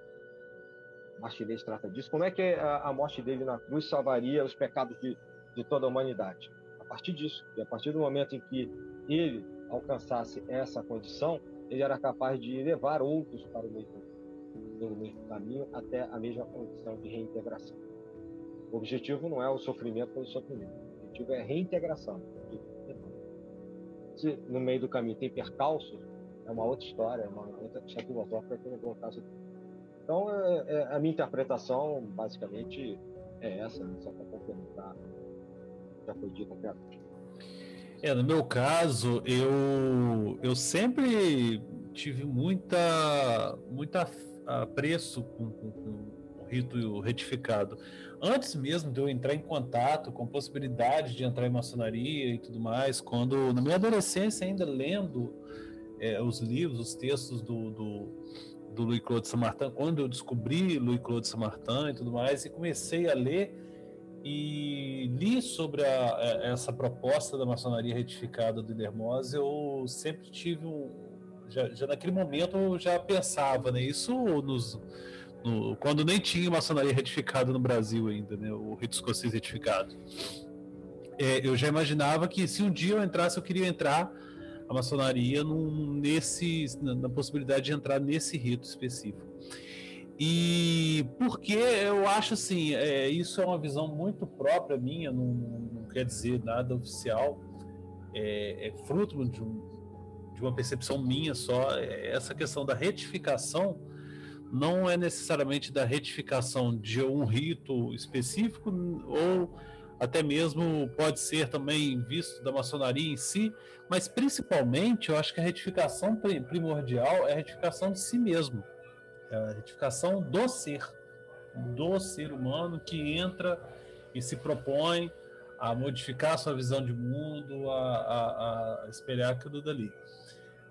Martinez trata disso. Como é que a, a, morte dele na cruz salvaria os pecados de, de toda a humanidade? A partir disso, e a partir do momento em que ele alcançasse essa condição, ele era capaz de levar outros para o mesmo, pelo mesmo caminho até a mesma condição de reintegração. O objetivo não é o sofrimento pelo sofrimento, o objetivo é a reintegração. Se no meio do caminho tem percalços, é uma outra história, é uma outra questão filosófica que não vou caso Então, é, é, a minha interpretação, basicamente, é essa, só para complementar já foi dito anteriormente. É, no meu caso, eu, eu sempre tive muita, muita apreço com, com, com o rito retificado. Antes mesmo de eu entrar em contato com possibilidade de entrar em maçonaria e tudo mais, quando na minha adolescência ainda lendo é, os livros, os textos do, do, do Louis Claude Saint-Martin, quando eu descobri Louis Claude Saint-Martin e tudo mais, e comecei a ler e li sobre a, essa proposta da maçonaria retificada do Dermose, eu sempre tive um. Já, já naquele momento eu já pensava, né? Isso nos, no, quando nem tinha maçonaria retificada no Brasil ainda, né? O rito escocês retificado. É, eu já imaginava que se um dia eu entrasse, eu queria entrar a maçonaria num, nesse, na, na possibilidade de entrar nesse rito específico. E porque eu acho assim, é, isso é uma visão muito própria minha, não, não quer dizer nada oficial, é, é fruto de, um, de, uma percepção minha só. É, essa questão da retificação não é necessariamente da retificação de um rito específico, ou até mesmo pode ser também visto da maçonaria em si, mas principalmente eu acho que a retificação primordial é a retificação de si mesmo é a retificação do ser, do ser humano que entra e se propõe a modificar a sua visão de mundo, a, a, a espelhar aquilo dali.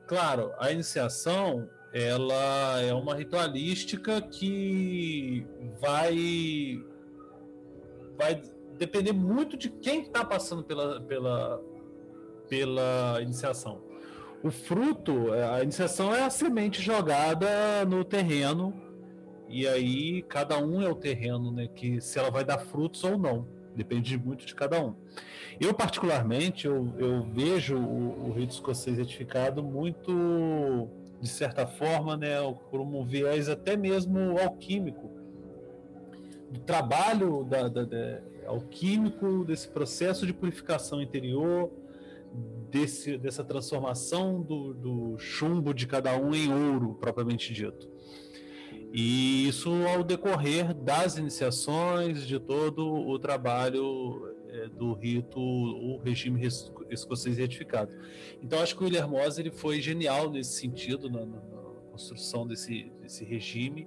Claro, a iniciação ela é uma ritualística que vai vai depender muito de quem está passando pela, pela, pela iniciação. O fruto, é, a iniciação é a semente jogada no terreno e aí cada um é o terreno, né? Que se ela vai dar frutos ou não, depende muito de cada um. Eu particularmente eu, eu vejo o, o rito escocês retificado muito, de certa forma, né, por um viés até mesmo alquímico do trabalho da, da, da alquímico desse processo de purificação interior desse, dessa transformação do, do chumbo de cada um em ouro, propriamente dito. E isso ao decorrer das iniciações, de todo o trabalho é, do rito, o regime escocês retificado. Então acho que o William Moser ele foi genial nesse sentido, na, na construção desse, desse regime.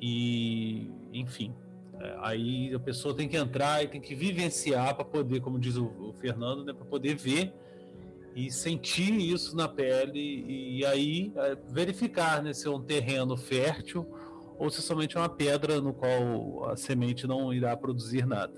E, enfim, é, aí a pessoa tem que entrar e tem que vivenciar para poder, como diz o, o Fernando, né, para poder ver e sentir isso na pele e, aí é, verificar né, se é um terreno fértil ou se somente é uma pedra no qual a semente não irá produzir nada.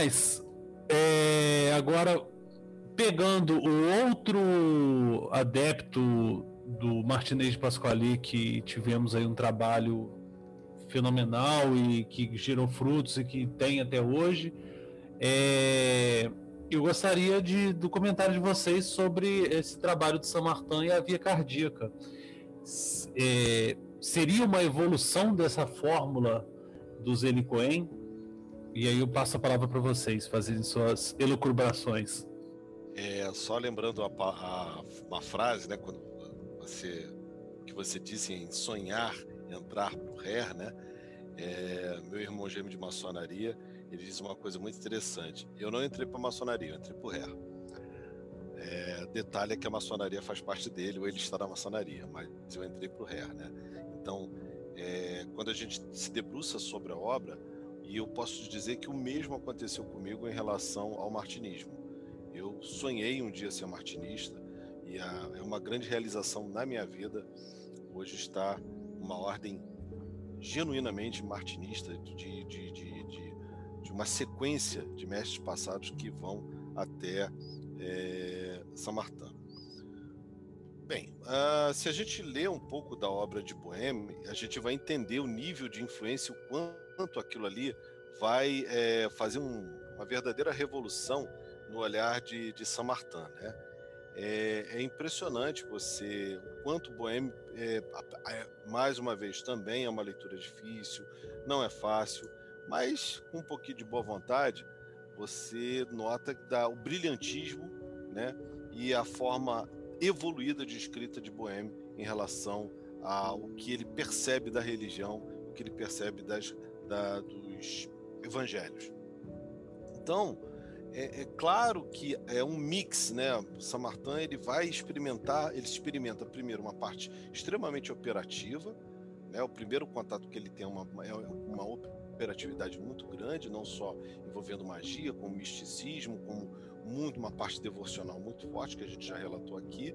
Mas, é, agora, pegando o outro adepto do Martinez de Pasquali, que tivemos aí um trabalho fenomenal e que gerou frutos e que tem até hoje, é, eu gostaria de, do comentário de vocês sobre esse trabalho de São Martin e a via cardíaca. É, seria uma evolução dessa fórmula do Zeni Cohen? E aí eu passo a palavra para vocês fazerem suas elucubrações. É, só lembrando a, a, uma frase, né, quando você que você disse em sonhar entrar pro RER, né? É, meu irmão gêmeo de maçonaria, ele diz uma coisa muito interessante. Eu não entrei para maçonaria, eu entrei pro RER. É, detalhe é que a maçonaria faz parte dele, ou ele está na maçonaria, mas eu entrei pro RER, né? Então, é, quando a gente se debruça sobre a obra, e eu posso dizer que o mesmo aconteceu comigo em relação ao martinismo. Eu sonhei um dia ser martinista e a, é uma grande realização na minha vida hoje está uma ordem genuinamente martinista de, de, de, de, uma sequência de mestres passados que vão até é, São Martin. Bem, uh, se a gente lê um pouco da obra de Bohème, a gente vai entender o nível de influência, o quanto quanto aquilo ali vai é, fazer um, uma verdadeira revolução no olhar de, de Saint Martin, né? É, é, impressionante você o quanto Bohème é, mais uma vez também é uma leitura difícil, não é fácil, mas com um pouquinho de boa vontade você nota da, o brilhantismo, né? E a forma evoluída de escrita de Bohème em relação ao que ele percebe da religião, o que ele percebe das da, dos evangelhos. Então, é, é, claro que é um mix, né? São Martin ele vai experimentar, ele experimenta primeiro uma parte extremamente operativa, né? O primeiro contato que ele tem é uma, é uma operatividade muito grande, não só envolvendo magia, como misticismo, como muito uma parte devocional muito forte que a gente já relatou aqui.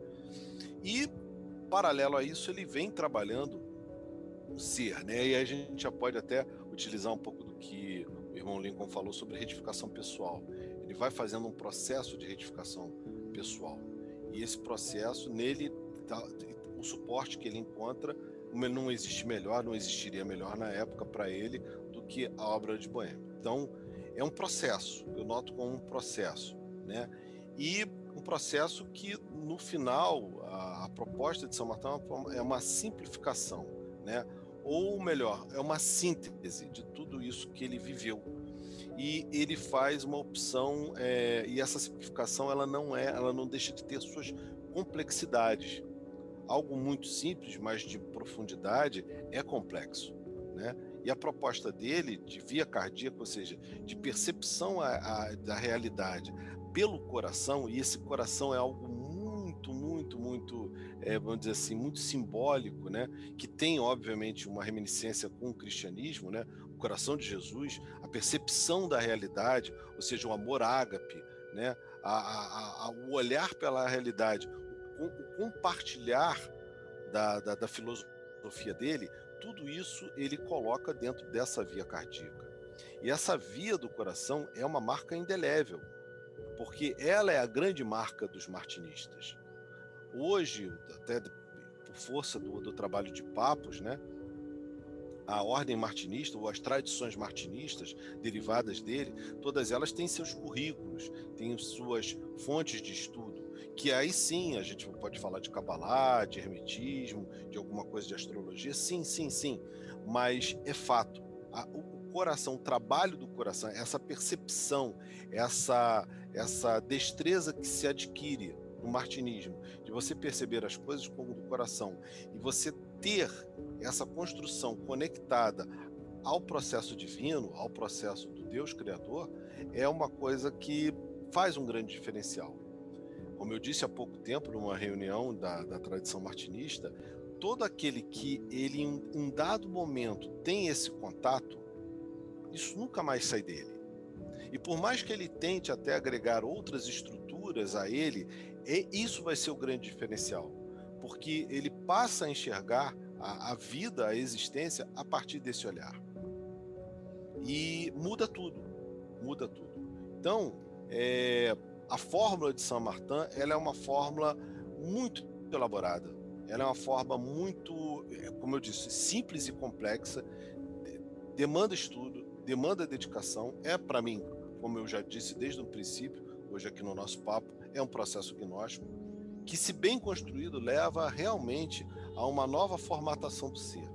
E paralelo a isso, ele vem trabalhando o ser, né? E a gente já pode até utilizar um pouco do que o irmão Lincoln falou sobre retificação pessoal. Ele vai fazendo um processo de retificação pessoal. E esse processo, nele, tá, o suporte que ele encontra, não existe melhor, não existiria melhor na época para ele do que a obra de Boêmia. Então, é um processo, eu noto como um processo, né? E um processo que, no final, a, a proposta de São Martão é uma simplificação, né? Ou melhor, é uma síntese de tudo isso que ele viveu. E ele faz uma opção, é, e essa simplificação ela não é, ela não deixa de ter suas complexidades. Algo muito simples, mas de profundidade, é complexo. Né? E a proposta dele, de via cardíaca, ou seja, de percepção a, a, da realidade pelo coração, e esse coração é algo muito, muito, muito é, vamos dizer assim, muito simbólico, né? que tem, obviamente, uma reminiscência com o cristianismo, né? o coração de Jesus, a percepção da realidade, ou seja, o amor ágape, né? a, a, a, o olhar pela realidade, o, o compartilhar da, da, da, filosofia dele, tudo isso ele coloca dentro dessa via cardíaca. E essa via do coração é uma marca indelével, porque ela é a grande marca dos martinistas. Hoje, até por força do, do trabalho de Papos, né, a ordem martinista ou as tradições martinistas derivadas dele, todas elas têm seus currículos, têm suas fontes de estudo, que aí sim a gente pode falar de cabalá, de hermetismo, de alguma coisa de astrologia, sim, sim, sim, mas é fato. A, o coração, o trabalho do coração, essa percepção, essa essa destreza que se adquire no martinismo, de você perceber as coisas como do coração e você ter essa construção conectada ao processo divino, ao processo do Deus Criador, é uma coisa que faz um grande diferencial. Como eu disse há pouco tempo, numa reunião da, da tradição martinista, todo aquele que ele em um dado momento tem esse contato, isso nunca mais sai dele. E por mais que ele tente até agregar outras estruturas a ele, é, isso vai ser o grande diferencial, porque ele passa a enxergar a, a vida, a existência a partir desse olhar. E muda tudo, muda tudo. Então, é, a fórmula de Saint Martin ela é uma fórmula muito elaborada. Ela é uma forma muito, é, como eu disse, simples e complexa, demanda estudo, demanda dedicação. É para mim, como eu já disse desde o princípio, hoje aqui no nosso papo, é um processo gnóstico que, se bem construído, leva realmente a uma nova formatação do ser.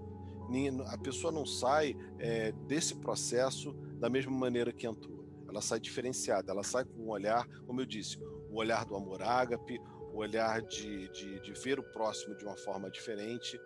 A pessoa não sai é, desse processo da mesma maneira que entrou. Ela sai diferenciada, ela sai com um olhar, como eu disse, o olhar do amor ágape, o olhar de, de, de ver o próximo de uma forma diferente.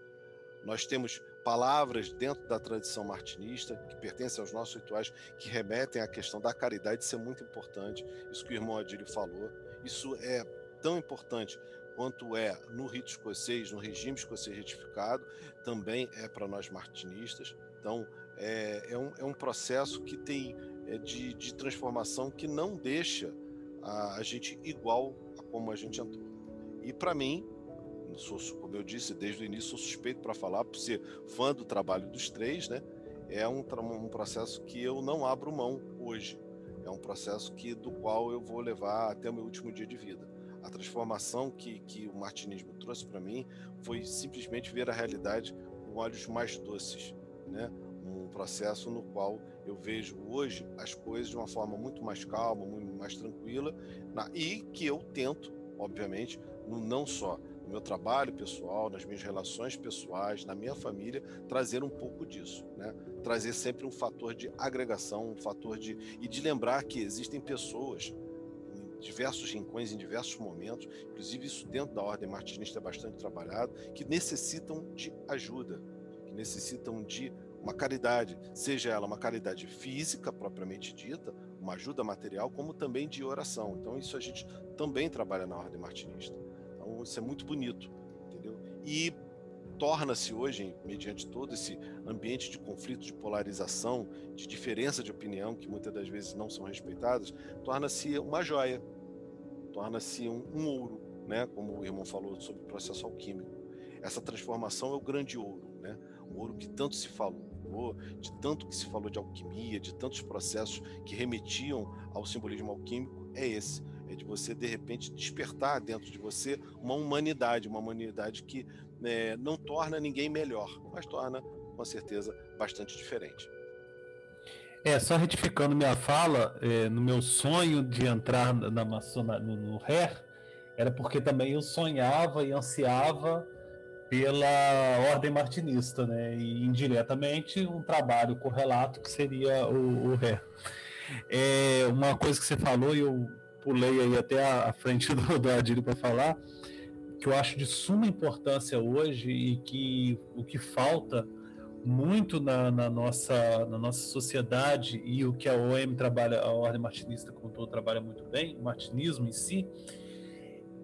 Nós temos palavras dentro da tradição martinista, que pertencem aos nossos rituais, que remetem à questão da caridade, isso é muito importante, isso que o irmão Adílio falou. Isso é tão importante quanto é no rito escocês, no regime escocês retificado, também é para nós martinistas. Então, é, é, um, é um processo que tem é, de, de transformação que não deixa a, a gente igual a como a gente entrou. E para mim, sou, como eu disse desde o início, sou suspeito para falar, por ser fã do trabalho dos três, né? É um, um processo que eu não abro mão hoje. É um processo que do qual eu vou levar até o meu último dia de vida a transformação que, que o martinismo trouxe para mim foi simplesmente ver a realidade com olhos mais doces, né? Um processo no qual eu vejo hoje as coisas de uma forma muito mais calma, muito mais tranquila, na, e que eu tento, obviamente, no, não só no meu trabalho pessoal, nas minhas relações pessoais, na minha família, trazer um pouco disso, né? Trazer sempre um fator de agregação, um fator de e de lembrar que existem pessoas diversos rincões em diversos momentos, inclusive isso dentro da ordem martinista é bastante trabalhado, que necessitam de ajuda, que necessitam de uma caridade, seja ela uma caridade física propriamente dita, uma ajuda material, como também de oração. Então isso a gente também trabalha na ordem martinista. Isso é muito bonito, entendeu? E torna-se hoje, mediante todo esse ambiente de conflito, de polarização, de diferença de opinião, que muitas das vezes não são respeitadas, torna-se uma joia, torna-se um, um, ouro, né? como o irmão falou sobre o processo alquímico. Essa transformação é o grande ouro, né? o ouro que tanto se falou, de tanto que se falou de alquimia, de tantos processos que remetiam ao simbolismo alquímico, é esse é de você de repente despertar dentro de você uma humanidade, uma humanidade que né, não torna ninguém melhor, mas torna com certeza bastante diferente. É, só retificando minha fala, é, no meu sonho de entrar na maçona, no, no RER, era porque também eu sonhava e ansiava pela ordem martinista, né? E indiretamente um trabalho correlato que seria o, o RER. É, uma coisa que você falou, eu pulei aí até a, frente do, do Adílio para falar, que eu acho de suma importância hoje e que o que falta muito na, na, nossa, na nossa sociedade e o que a OM trabalha, a Ordem Martinista como todo trabalha muito bem, o martinismo em si,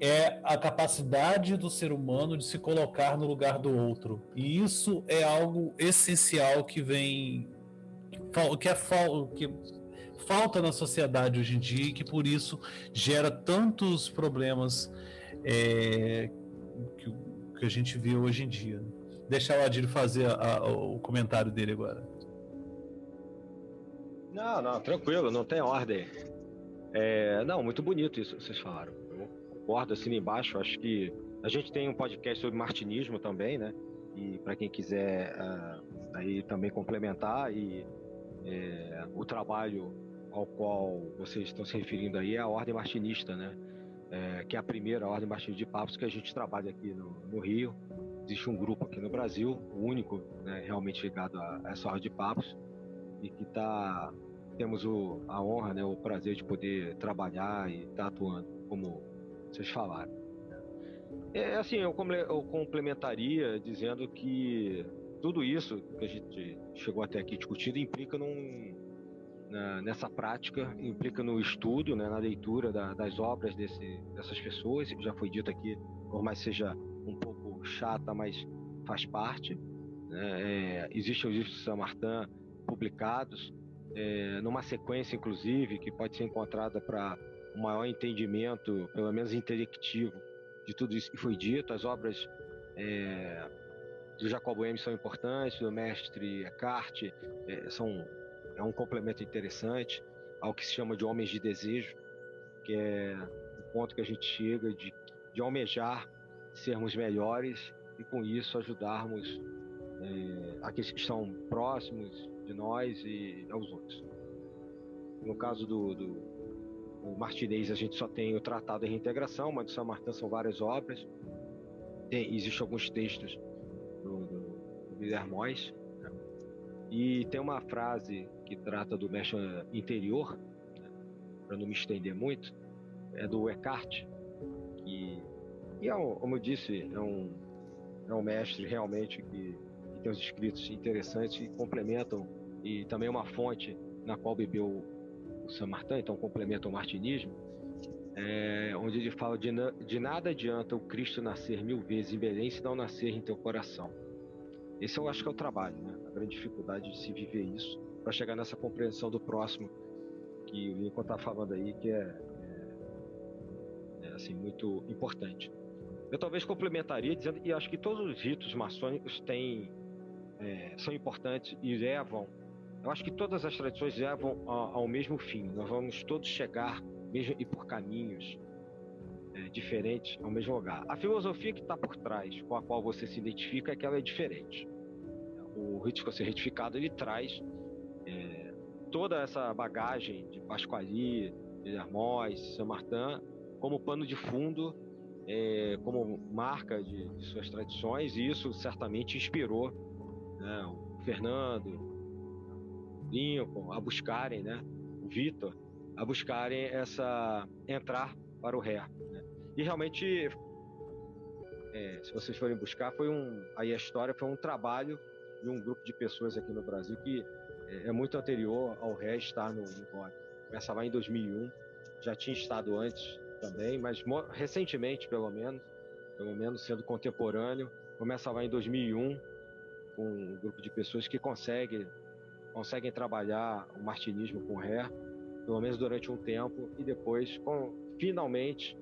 é a capacidade do ser humano de se colocar no lugar do outro. E isso é algo essencial que vem que é que falta na sociedade hoje em dia e que por isso gera tantos problemas é, que, que, a gente vê hoje em dia. deixar o Adílio fazer a, a, o comentário dele agora. Não, não, tranquilo, não tem ordem. É, não, muito bonito isso que vocês falaram. Eu concordo, assim embaixo. Acho que a gente tem um podcast sobre martinismo também, né? E para quem quiser uh, aí também complementar e é, o trabalho ao qual vocês estão se referindo aí é a ordem martinista, né? É, que é a primeira ordem martinista de papos que a gente trabalha aqui no, no Rio. Existe um grupo aqui no Brasil, o único né, realmente ligado a, a essa ordem de papos e que está temos o, a honra, né, o prazer de poder trabalhar e estar tá atuando, como vocês falaram. É assim, eu, eu complementaria dizendo que tudo isso que a gente chegou até aqui discutindo implica num, nessa prática, implica no estudo, né, na leitura da, das obras desse, dessas pessoas. Já foi dito aqui, por mais seja um pouco chata, mas faz parte. Né? É, existem os livros de Saint Martin publicados, é, numa sequência, inclusive, que pode ser encontrada para um maior entendimento, pelo menos intelectivo, de tudo isso que foi dito. As obras é, do Jacobo M são importantes, do mestre Eckhart é, são é um complemento interessante ao que se chama de homens de desejo, que é o ponto que a gente chega de, de almejar sermos melhores e com isso ajudarmos é, aqueles que estão próximos de nós e aos outros. No caso do, do, do Martinez, a gente só tem o Tratado de Reintegração, mas do São Martin são várias obras. Tem, Existem alguns textos do, do, do Guilhermóis. Né? E tem uma frase que trata do mestre interior, né? para não me estender muito, é do Eckhart, que, que é um, como eu disse, é um, é um mestre realmente que, que tem os escritos interessantes e complementam e também uma fonte na qual bebeu o Saint Martin, então complementa o martinismo, é, onde ele fala de, de nada adianta o Cristo nascer mil vezes em Belém se não nascer em teu coração. Esse eu acho que é o trabalho, né? a grande dificuldade de se viver isso, para chegar nessa compreensão do próximo que o Lincoln está falando aí, que é, é, é, assim, muito importante. Eu talvez complementaria dizendo que acho que todos os ritos maçônicos têm, é, são importantes e levam eu acho que todas as tradições levam ao, mesmo fim. Nós vamos todos chegar, mesmo e por caminhos diferentes, ao mesmo lugar. A filosofia que está por trás, com a qual você se identifica, é que ela é diferente. O rito ser retificado ele traz é, toda essa bagagem de Pasquali, de Hermós, Saint Martin, como pano de fundo, é, como marca de, de, suas tradições, e isso certamente inspirou né, o Fernando, Lincoln a buscarem, né, o Vitor, a buscarem essa entrar para o ré. E realmente, é, se vocês forem buscar, foi um aí a história foi um trabalho de um grupo de pessoas aqui no Brasil que é, é muito anterior ao ré estar no, no Começa lá em 2001, já tinha estado antes também, mas recentemente, pelo menos, pelo menos sendo contemporâneo, começa lá em 2001 com um grupo de pessoas que consegue conseguem trabalhar o martinismo com ré, pelo menos durante um tempo, e depois, com, finalmente,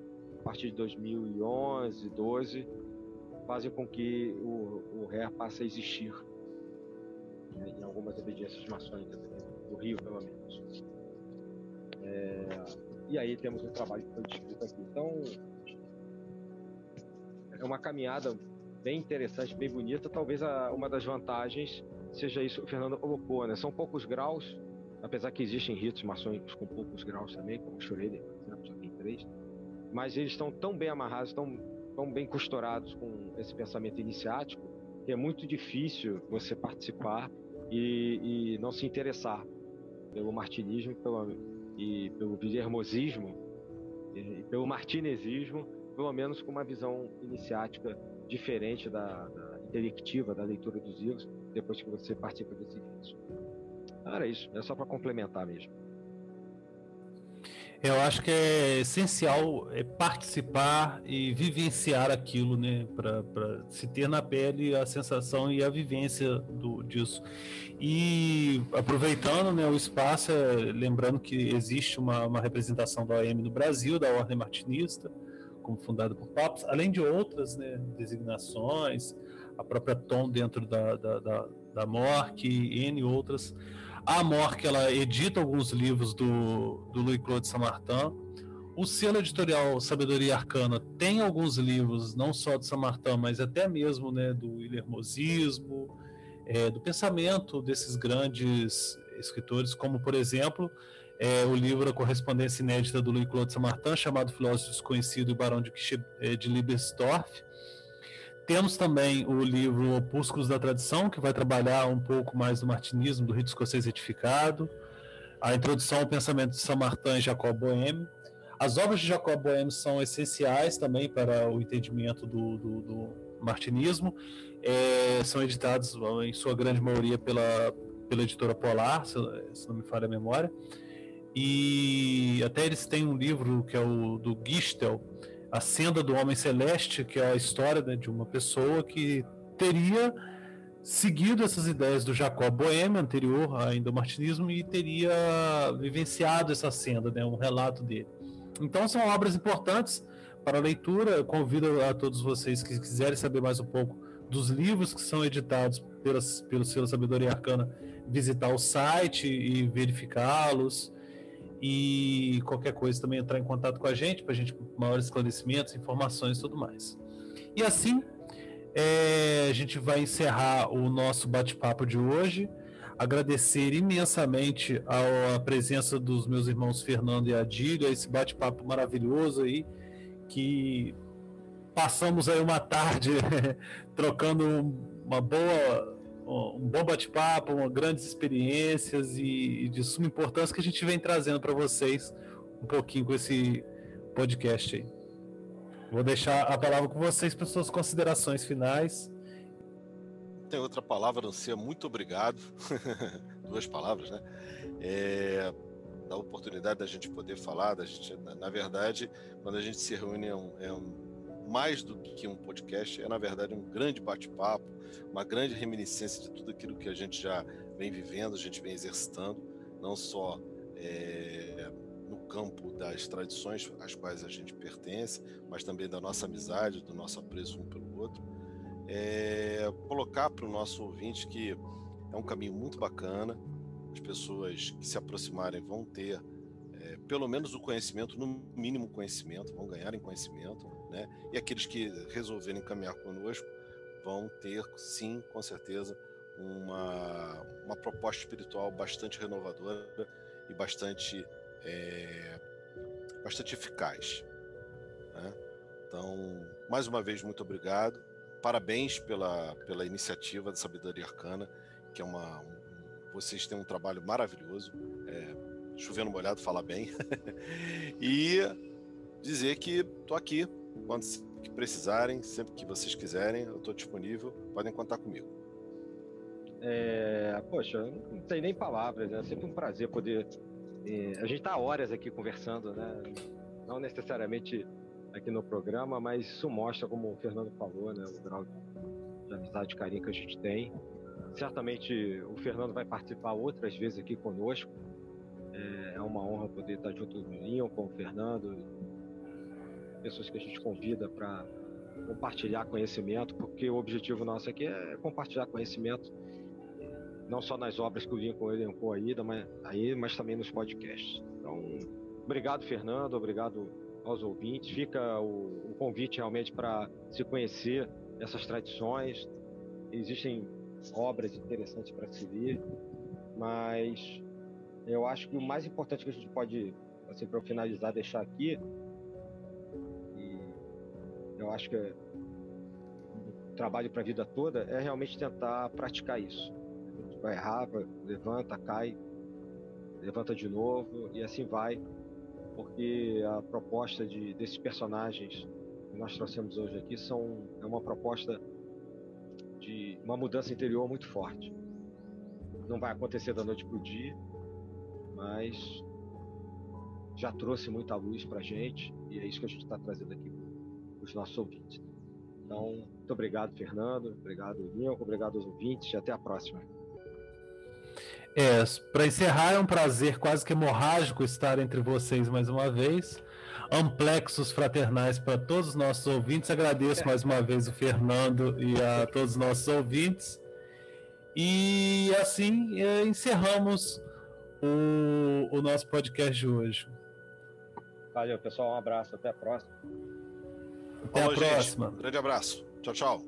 partir de 2011, 12, fazem com que o, o ré passe a existir né, em algumas obediências maçônicas do Rio, pelo menos. É, e aí temos um trabalho que foi descrito aqui. Então, é uma caminhada bem interessante, bem bonita. Talvez a, uma das vantagens seja isso que o Fernando colocou, né? São poucos graus, apesar que existem ritos maçônicos com poucos graus também, como o Schroeder, por exemplo, só tem três, mas eles estão tão bem amarrados, tão, tão bem costurados com esse pensamento iniciático, que é muito difícil você participar e, e não se interessar pelo martinismo pelo, e pelo villermosismo e, e pelo martinesismo, pelo menos com uma visão iniciática diferente da, da intelectiva da leitura dos livros, depois que você participa desse vídeo. Era isso, é só para complementar mesmo. Eu acho que é essencial é participar e vivenciar aquilo, né? Para se ter na pele a sensação e a vivência do, disso. E aproveitando né, o espaço, é, lembrando que existe uma, uma representação da OM no Brasil, da Ordem Martinista, como fundada por papas, além de outras né, designações, a própria Tom dentro da, da, da, da MORC e N outras. A MORC ela edita alguns livros do, do Louis-Claude Samartin. O selo editorial Sabedoria Arcana tem alguns livros, não só do Samartin, mas até mesmo né, do Ilermosismo, é, do pensamento desses grandes escritores, como, por exemplo, é, o livro A Correspondência Inédita do Louis-Claude Samartin, chamado Filósofo Desconhecido e Barão de, é, de Liebersdorf. Temos também o livro Opúsculos da Tradição, que vai trabalhar um pouco mais do martinismo, do rito escocês retificado, a introdução ao pensamento de Samartin e Jacob Boehme. As obras de Jacob Boehme são essenciais também para o entendimento do, do, do martinismo. É, são editados, em sua grande maioria, pela, pela editora Polar, se, se não me falha a memória. E até eles têm um livro que é o do Gistel, A Senda do Homem Celeste, que é a história né, de uma pessoa que teria seguido essas ideias do Jacob Boehme, anterior ainda ao martinismo, e teria vivenciado essa senda, né, um relato dele. Então são obras importantes para a leitura. Eu convido a todos vocês que quiserem saber mais um pouco dos livros que são editados pelas, pelo Selo Sabedoria Arcana, visitar o site e verificá-los e qualquer coisa também entrar em contato com a gente para a gente maiores esclarecimentos, informações e tudo mais. E assim é, a gente vai encerrar o nosso bate-papo de hoje. Agradecer imensamente a, presença dos meus irmãos Fernando e Adílio, esse bate-papo maravilhoso aí, que passamos aí uma tarde trocando uma boa um bom bate-papo, grandes experiências e, e, de suma importância que a gente vem trazendo para vocês um pouquinho com esse podcast aí. Vou deixar a palavra com vocês para suas considerações finais. Tem outra palavra não muito obrigado. Duas palavras, né? É, da oportunidade da gente poder falar, da gente, na verdade, quando a gente se reúne é um, é um mais do que um podcast, é na verdade um grande bate-papo, uma grande reminiscência de tudo aquilo que a gente já vem vivendo, a gente vem exercitando, não só é, no campo das tradições às quais a gente pertence, mas também da nossa amizade, do nosso apreço um pelo outro. É, colocar para o nosso ouvinte que é um caminho muito bacana, as pessoas que se aproximarem vão ter é, pelo menos o conhecimento, no mínimo conhecimento, vão ganhar em conhecimento, né? E aqueles que resolverem caminhar conosco vão ter, sim, com certeza, uma, uma proposta espiritual bastante renovadora e bastante, é, bastante eficaz. Né? Então, mais uma vez, muito obrigado. Parabéns pela, pela iniciativa da Sabedoria Arcana, que é uma. Um, vocês têm um trabalho maravilhoso. É, chovendo molhado, fala bem. e dizer que estou aqui quando precisarem, sempre que vocês quiserem, eu estou disponível, podem contar comigo. É, poxa, não tem nem palavras, é sempre um prazer poder. É, a gente está horas aqui conversando, né? Não necessariamente aqui no programa, mas isso mostra, como o Fernando falou, né, o grau de amizade carinho que a gente tem. Certamente o Fernando vai participar outras vezes aqui conosco. É, é uma honra poder estar junto do Linho, com o Fernando, pessoas que a gente convida para compartilhar conhecimento, porque o objetivo nosso aqui é compartilhar conhecimento, não só nas obras que o Lincoln elencou aí, mas, aí, mas também nos podcasts. Então, obrigado, Fernando, obrigado aos ouvintes. Fica o, o convite realmente para se conhecer essas tradições. Existem obras interessantes para se ler, mas eu acho que o mais importante que a gente pode, assim, para finalizar, deixar aqui eu acho que o trabalho para a vida toda é realmente tentar praticar isso. Vai errar, levanta, cai, levanta de novo e assim vai, porque a proposta de, desses personagens que nós trouxemos hoje aqui são é uma proposta de uma mudança interior muito forte. Não vai acontecer da noite para o dia, mas já trouxe muita luz para gente e é isso que a gente está trazendo aqui os nossos ouvintes. Então, muito obrigado, Fernando. Obrigado, Lincoln. Obrigado aos ouvintes. E até a próxima. É, para encerrar, é um prazer quase que hemorrágico estar entre vocês mais uma vez. amplexos fraternais para todos os nossos ouvintes. Agradeço mais uma vez o Fernando e a todos os nossos ouvintes. E assim eh, encerramos o, o nosso podcast de hoje. Valeu, pessoal. Um abraço. Até a próxima. Até a gente. próxima. Grande abraço. Tchau, tchau.